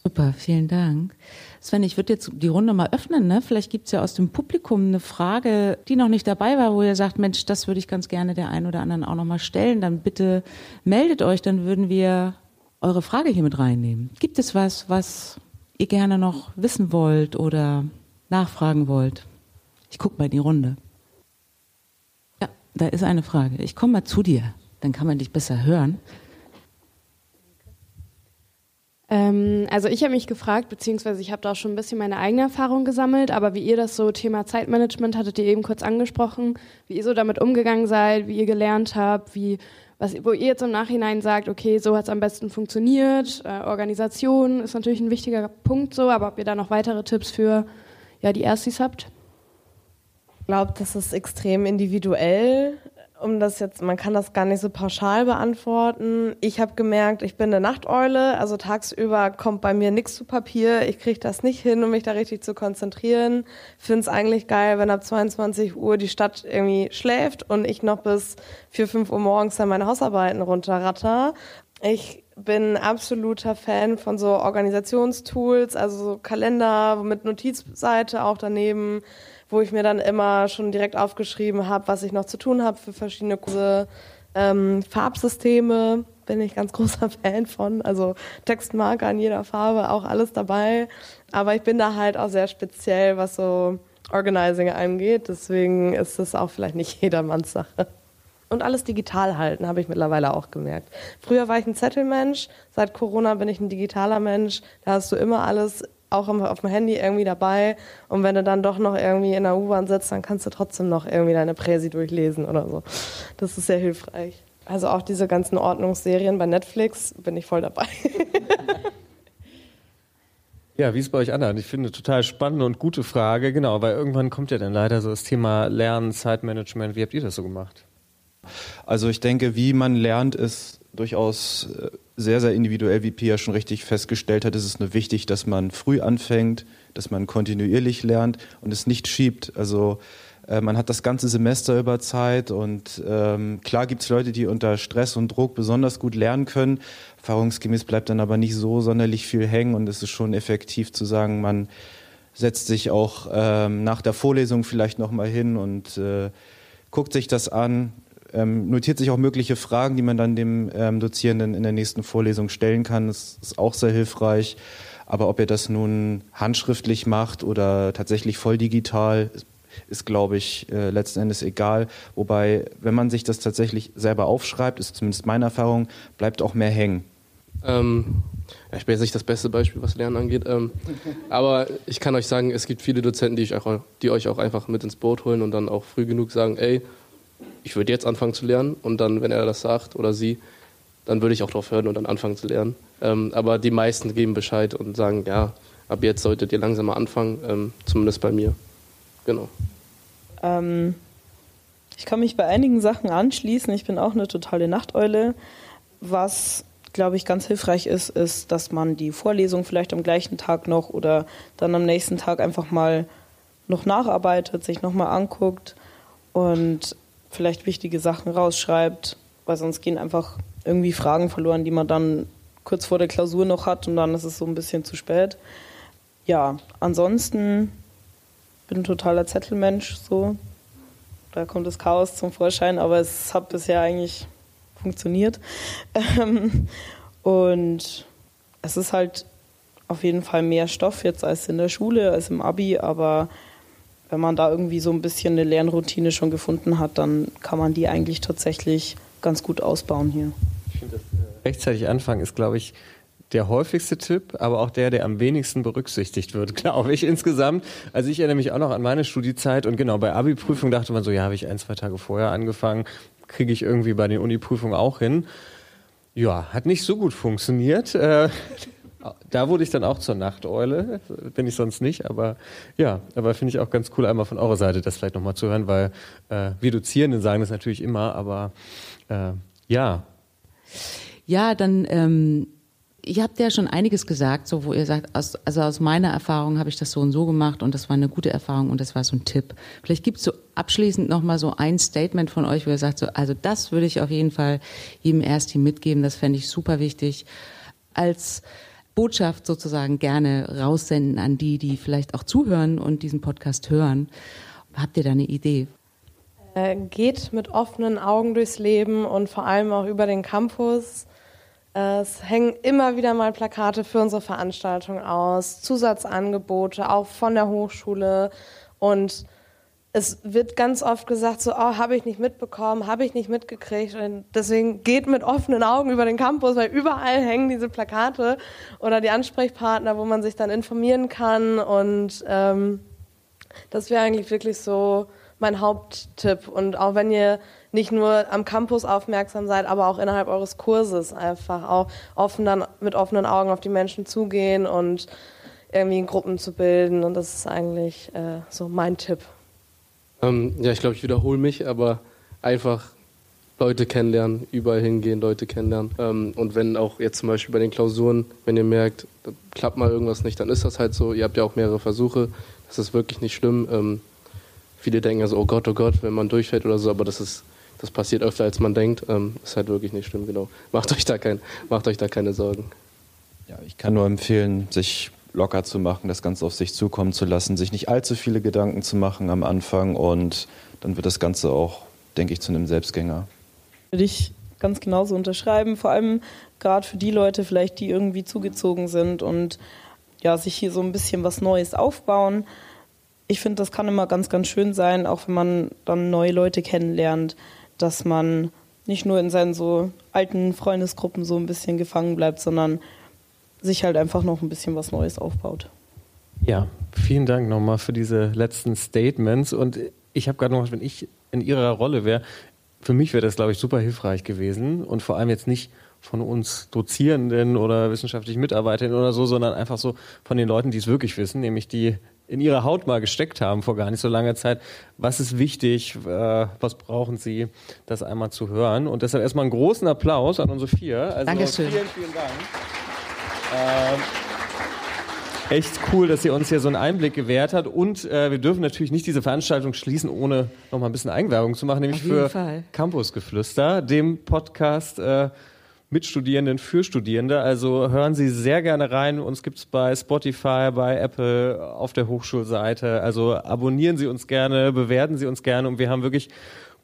Super, vielen Dank. Sven, ich würde jetzt die Runde mal öffnen. Ne? Vielleicht gibt es ja aus dem Publikum eine Frage, die noch nicht dabei war, wo ihr sagt, Mensch, das würde ich ganz gerne der einen oder anderen auch noch mal stellen. Dann bitte meldet euch, dann würden wir eure Frage hier mit reinnehmen. Gibt es was, was ihr gerne noch wissen wollt oder nachfragen wollt? Ich gucke mal in die Runde. Da ist eine Frage. Ich komme mal zu dir, dann kann man dich besser hören. Ähm, also ich habe mich gefragt, beziehungsweise ich habe da auch schon ein bisschen meine eigene Erfahrung gesammelt, aber wie ihr das so Thema Zeitmanagement hattet ihr eben kurz angesprochen, wie ihr so damit umgegangen seid, wie ihr gelernt habt, wie was, wo ihr jetzt im Nachhinein sagt, okay, so hat es am besten funktioniert. Äh, Organisation ist natürlich ein wichtiger Punkt so, aber ob ihr da noch weitere Tipps für ja, die Erstis habt? Glaube, das ist extrem individuell. Um das jetzt, man kann das gar nicht so pauschal beantworten. Ich habe gemerkt, ich bin eine Nachteule, also tagsüber kommt bei mir nichts zu Papier. Ich kriege das nicht hin, um mich da richtig zu konzentrieren. Finde es eigentlich geil, wenn ab 22 Uhr die Stadt irgendwie schläft und ich noch bis 4, 5 Uhr morgens dann meine Hausarbeiten runterratter. Ich bin absoluter Fan von so Organisationstools, also so Kalender mit Notizseite auch daneben wo ich mir dann immer schon direkt aufgeschrieben habe, was ich noch zu tun habe für verschiedene Kurse. Ähm, Farbsysteme bin ich ganz großer Fan von, also Textmarker in jeder Farbe, auch alles dabei. Aber ich bin da halt auch sehr speziell, was so Organizing angeht. Deswegen ist es auch vielleicht nicht jedermanns Sache. Und alles digital halten, habe ich mittlerweile auch gemerkt. Früher war ich ein Zettelmensch, seit Corona bin ich ein digitaler Mensch. Da hast du immer alles auch auf dem Handy irgendwie dabei. Und wenn du dann doch noch irgendwie in der U-Bahn sitzt, dann kannst du trotzdem noch irgendwie deine Präsi durchlesen oder so. Das ist sehr hilfreich. Also auch diese ganzen Ordnungsserien bei Netflix bin ich voll dabei. Ja, wie ist es bei euch anderen? Ich finde total spannende und gute Frage, genau, weil irgendwann kommt ja dann leider so das Thema Lernen, Zeitmanagement. Wie habt ihr das so gemacht? Also ich denke, wie man lernt, ist durchaus äh, sehr, sehr individuell, wie Pia schon richtig festgestellt hat, ist es nur wichtig, dass man früh anfängt, dass man kontinuierlich lernt und es nicht schiebt. Also äh, man hat das ganze Semester über Zeit und ähm, klar gibt es Leute, die unter Stress und Druck besonders gut lernen können. Erfahrungsgemäß bleibt dann aber nicht so sonderlich viel hängen und es ist schon effektiv zu sagen, man setzt sich auch ähm, nach der Vorlesung vielleicht nochmal hin und äh, guckt sich das an, ähm, notiert sich auch mögliche Fragen, die man dann dem ähm, Dozierenden in der nächsten Vorlesung stellen kann. Das ist auch sehr hilfreich. Aber ob ihr das nun handschriftlich macht oder tatsächlich voll digital, ist, ist glaube ich, äh, letzten Endes egal. Wobei, wenn man sich das tatsächlich selber aufschreibt, ist zumindest meine Erfahrung, bleibt auch mehr hängen. Ähm, ja, ich bin jetzt nicht das beste Beispiel, was Lernen angeht. Ähm, aber ich kann euch sagen, es gibt viele Dozenten, die, auch, die euch auch einfach mit ins Boot holen und dann auch früh genug sagen, ey, ich würde jetzt anfangen zu lernen und dann, wenn er das sagt oder sie, dann würde ich auch drauf hören und dann anfangen zu lernen. Ähm, aber die meisten geben Bescheid und sagen, ja, ab jetzt solltet ihr langsam mal anfangen, ähm, zumindest bei mir. Genau. Ähm, ich kann mich bei einigen Sachen anschließen. Ich bin auch eine totale Nachteule. Was, glaube ich, ganz hilfreich ist, ist, dass man die Vorlesung vielleicht am gleichen Tag noch oder dann am nächsten Tag einfach mal noch nacharbeitet, sich nochmal anguckt und vielleicht wichtige Sachen rausschreibt, weil sonst gehen einfach irgendwie Fragen verloren, die man dann kurz vor der Klausur noch hat und dann ist es so ein bisschen zu spät. Ja, ansonsten bin ein totaler Zettelmensch, so. Da kommt das Chaos zum Vorschein, aber es hat bisher eigentlich funktioniert. Ähm, und es ist halt auf jeden Fall mehr Stoff jetzt als in der Schule, als im Abi, aber wenn man da irgendwie so ein bisschen eine Lernroutine schon gefunden hat, dann kann man die eigentlich tatsächlich ganz gut ausbauen hier. Ich finde, das äh, rechtzeitig anfangen ist, glaube ich, der häufigste Tipp, aber auch der, der am wenigsten berücksichtigt wird, glaube ich, insgesamt. Also ich erinnere mich auch noch an meine Studiezeit und genau bei Abi-Prüfung dachte man so, ja, habe ich ein, zwei Tage vorher angefangen, kriege ich irgendwie bei den Uni-Prüfungen auch hin. Ja, hat nicht so gut funktioniert. Äh, da wurde ich dann auch zur Nachteule, bin ich sonst nicht, aber ja, aber finde ich auch ganz cool, einmal von eurer Seite das vielleicht nochmal zu hören, weil äh, wir Dozierenden sagen das natürlich immer, aber äh, ja. Ja, dann ähm, ihr habt ja schon einiges gesagt, so wo ihr sagt, aus, also aus meiner Erfahrung habe ich das so und so gemacht und das war eine gute Erfahrung und das war so ein Tipp. Vielleicht gibt es so abschließend nochmal so ein Statement von euch, wo ihr sagt, so, also das würde ich auf jeden Fall jedem Ersti mitgeben, das fände ich super wichtig. Als Botschaft sozusagen gerne raussenden an die, die vielleicht auch zuhören und diesen Podcast hören. Habt ihr da eine Idee? Äh, geht mit offenen Augen durchs Leben und vor allem auch über den Campus. Es hängen immer wieder mal Plakate für unsere Veranstaltung aus, Zusatzangebote auch von der Hochschule und es wird ganz oft gesagt, so, oh, habe ich nicht mitbekommen, habe ich nicht mitgekriegt. Und deswegen geht mit offenen Augen über den Campus, weil überall hängen diese Plakate oder die Ansprechpartner, wo man sich dann informieren kann. Und ähm, das wäre eigentlich wirklich so mein Haupttipp. Und auch wenn ihr nicht nur am Campus aufmerksam seid, aber auch innerhalb eures Kurses einfach auch offen dann mit offenen Augen auf die Menschen zugehen und irgendwie Gruppen zu bilden. Und das ist eigentlich äh, so mein Tipp. Ähm, ja, ich glaube, ich wiederhole mich, aber einfach Leute kennenlernen, überall hingehen, Leute kennenlernen. Ähm, und wenn auch jetzt zum Beispiel bei den Klausuren, wenn ihr merkt, da klappt mal irgendwas nicht, dann ist das halt so. Ihr habt ja auch mehrere Versuche. Das ist wirklich nicht schlimm. Ähm, viele denken also, oh Gott, oh Gott, wenn man durchfällt oder so, aber das ist, das passiert öfter als man denkt. Ähm, ist halt wirklich nicht schlimm, genau. Macht euch da kein, macht euch da keine Sorgen. Ja, ich kann nur empfehlen, sich locker zu machen, das Ganze auf sich zukommen zu lassen, sich nicht allzu viele Gedanken zu machen am Anfang und dann wird das Ganze auch, denke ich, zu einem Selbstgänger. Würde ich ganz genauso unterschreiben, vor allem gerade für die Leute vielleicht, die irgendwie zugezogen sind und ja, sich hier so ein bisschen was Neues aufbauen. Ich finde, das kann immer ganz, ganz schön sein, auch wenn man dann neue Leute kennenlernt, dass man nicht nur in seinen so alten Freundesgruppen so ein bisschen gefangen bleibt, sondern sich halt einfach noch ein bisschen was Neues aufbaut. Ja, vielen Dank nochmal für diese letzten Statements. Und ich habe gerade noch, wenn ich in Ihrer Rolle wäre, für mich wäre das, glaube ich, super hilfreich gewesen. Und vor allem jetzt nicht von uns Dozierenden oder wissenschaftlichen Mitarbeitern oder so, sondern einfach so von den Leuten, die es wirklich wissen, nämlich die in ihrer Haut mal gesteckt haben vor gar nicht so langer Zeit. Was ist wichtig? Äh, was brauchen Sie, das einmal zu hören? Und deshalb erstmal einen großen Applaus an unsere vier. Also Dankeschön. Vielen, vielen Dank. Ähm, echt cool, dass ihr uns hier so einen Einblick gewährt hat. Und äh, wir dürfen natürlich nicht diese Veranstaltung schließen, ohne noch mal ein bisschen Eigenwerbung zu machen, nämlich für Fall. Campusgeflüster, dem Podcast äh, mit Studierenden für Studierende. Also hören Sie sehr gerne rein. Uns gibt es bei Spotify, bei Apple, auf der Hochschulseite. Also abonnieren Sie uns gerne, bewerten Sie uns gerne. Und wir haben wirklich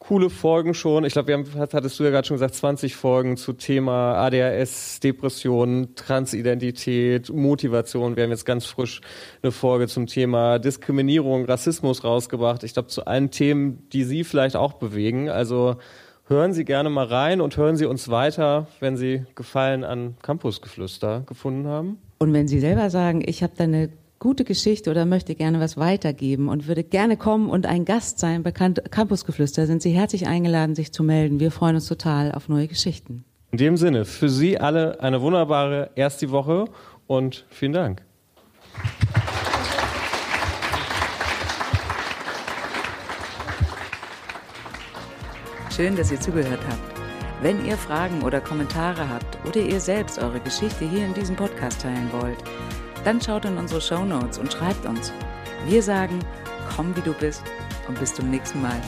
coole Folgen schon. Ich glaube, wir haben, hattest du ja gerade schon gesagt, 20 Folgen zu Thema ADHS, Depression, Transidentität, Motivation. Wir haben jetzt ganz frisch eine Folge zum Thema Diskriminierung, Rassismus rausgebracht. Ich glaube, zu allen Themen, die Sie vielleicht auch bewegen. Also hören Sie gerne mal rein und hören Sie uns weiter, wenn Sie Gefallen an Campusgeflüster gefunden haben. Und wenn Sie selber sagen, ich habe da eine gute Geschichte oder möchte gerne was weitergeben und würde gerne kommen und ein Gast sein bei Campusgeflüster, sind Sie herzlich eingeladen, sich zu melden. Wir freuen uns total auf neue Geschichten. In dem Sinne, für Sie alle eine wunderbare erste Woche und vielen Dank. Schön, dass ihr zugehört habt. Wenn ihr Fragen oder Kommentare habt oder ihr selbst eure Geschichte hier in diesem Podcast teilen wollt, dann schaut in unsere Show Notes und schreibt uns. Wir sagen, komm wie du bist und bis zum nächsten Mal.